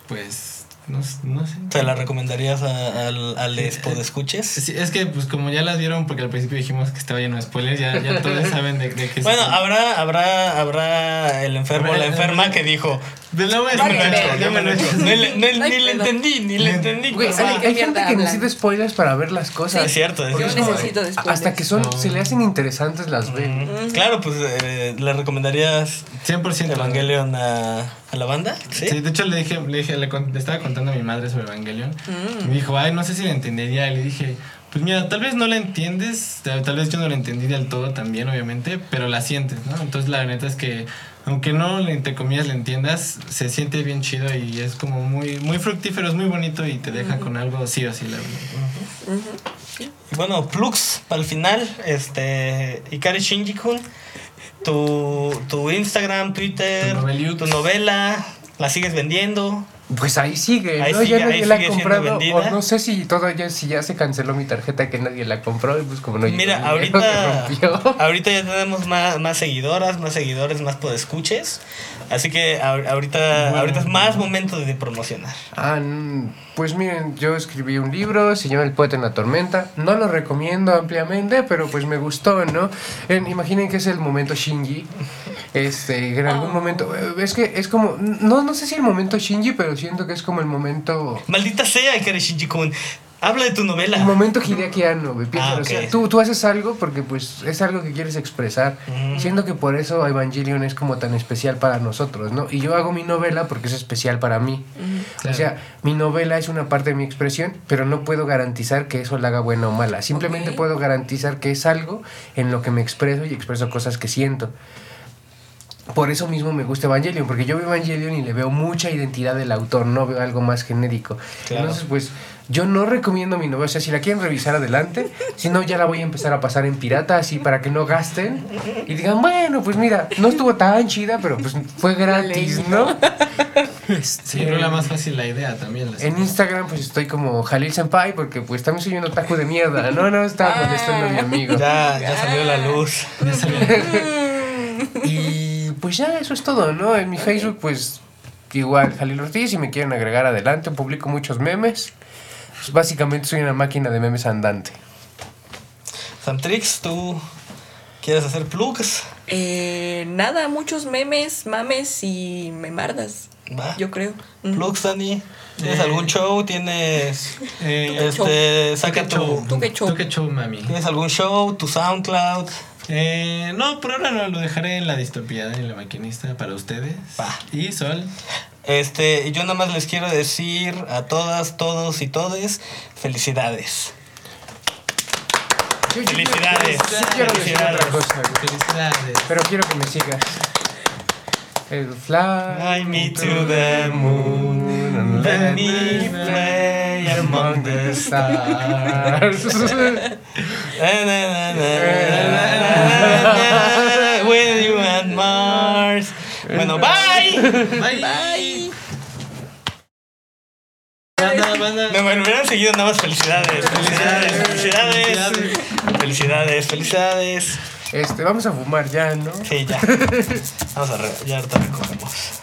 pues, no, no sé. ¿Se la recomendarías a- al, al expo de escuches? Sí, es que, pues, como ya las vieron, porque al principio dijimos que estaba lleno de spoilers, ya, ya todos saben de, de qué Bueno, se- habrá, habrá, habrá el enfermo o la enferma que dijo, De la a "Ya me lo he hecho, ve. ya me lo he hecho". No no- No Ni le entendí, ni le entendí. Güey, hay, gente que hablan. necesita spoilers para ver las cosas. Es cierto, es Yo cierto. necesito de spoilers. Hasta que son, No. se le hacen interesantes las ven. Ujú. Claro, pues eh, le recomendarías 100%. Evangelion a, a la banda. ¿Sí? Sí, de hecho le dije, le dije, le estaba contando a mi madre sobre Evangelion. Mm. Y me dijo, ay, no sé si le entendería. Y le dije, Pues mira, tal vez no la entiendes, tal vez yo no la entendí del todo también, obviamente, pero la sientes, ¿no? Entonces la neta es que, aunque no, entre comillas, la entiendas, se siente bien chido y es como muy, muy fructífero, es muy bonito y te deja con algo sí o sí, la verdad. Y bueno, Plux, al final, este, Ikari Shinji-kun, tu, tu Instagram, Twitter, Tu tu novela, la sigues vendiendo. Pues ahí sigue, Ahí ¿no? sigue, ya nadie ahí la ha comprado. O no sé si todavía si ya se canceló mi tarjeta que nadie la compró. y Pues como no Mira, ahorita, ahorita ya tenemos más, más seguidoras, más seguidores, más podescuches. Así que ahor- ahorita, ahorita es más momento de promocionar. Ah, pues miren, yo escribí un libro, se llama El poeta en la tormenta. No lo recomiendo ampliamente, pero pues me gustó, ¿no? En- imaginen que es el momento Shinji. Este, en algún momento. eh, Es que es como. No, no sé si el momento Shinji, pero siento que es como el momento. Maldita sea, Ikari Shinji-kun. Habla de tu novela. El momento Hideaki Anno, güey, Ah, o sea, ok. tú, tú haces algo porque pues es algo que quieres expresar. Mm. Siento que por eso Evangelion es como tan especial para nosotros, ¿no? Y yo hago mi novela porque es especial para mí. O Claro. sea, mi novela es una parte de mi expresión, pero no puedo garantizar que eso la haga buena o mala. Simplemente puedo garantizar que es algo en lo que me expreso y expreso cosas que siento. Por eso mismo me gusta Evangelion, porque yo veo Evangelion y le veo mucha identidad del autor, no veo algo más genérico. Claro. Entonces, pues, yo no recomiendo mi novela. O sea, si la quieren revisar adelante, si no, ya la voy a empezar a pasar en pirata, así para que no gasten. Y digan, bueno, pues mira, no estuvo tan chida, pero pues fue gratis, ¿no? Sí, pero la más fácil la idea también. la En Instagram, pues estoy como Jalil Senpai, porque pues también soy un otaku de mierda. No, no, estaba molestando a mi amigo. Ya, ya salió la luz. Ya sabía. Y pues ya, eso es todo, ¿no? En mi Facebook, pues igual, Jalil Ortiz, si me quieren agregar adelante, publico muchos memes. Pues, básicamente soy una máquina de memes andante. Samtrix, ¿tú quieres hacer plugs? Eh, nada, muchos memes, mames y memardas. Va. Yo creo. Plugs, Dani. ¿Tienes Eh, algún show? ¿Tienes. Eh, este. Saca ¿Tú qué show? tu. ¿Tú qué show? ¿Tú qué show, mami? ¿Tienes algún show? ¿Tu SoundCloud? Eh, no, por ahora no, lo dejaré en la distopía de la maquinista para ustedes. Va. Y Sol. Este, yo nada más les quiero decir a todas, todos y todes, felicidades. Yo- yo- Felicidades. quiero decir otra Felicidades. cosa, güey, Felicidades. pero quiero que me sigas. El fly, Fly me to the moon and let me play among the stars. With you and Mars. Bueno, bye. Bye. Bye. Banda, banda. Me, me hubieran seguido nada más felicidades. Felicidades, felicidades. Felicidades. Felicidades, felicidades. Este, vamos a fumar ya, ¿no? Sí, ya. Vamos a re ya ahorita recogemos.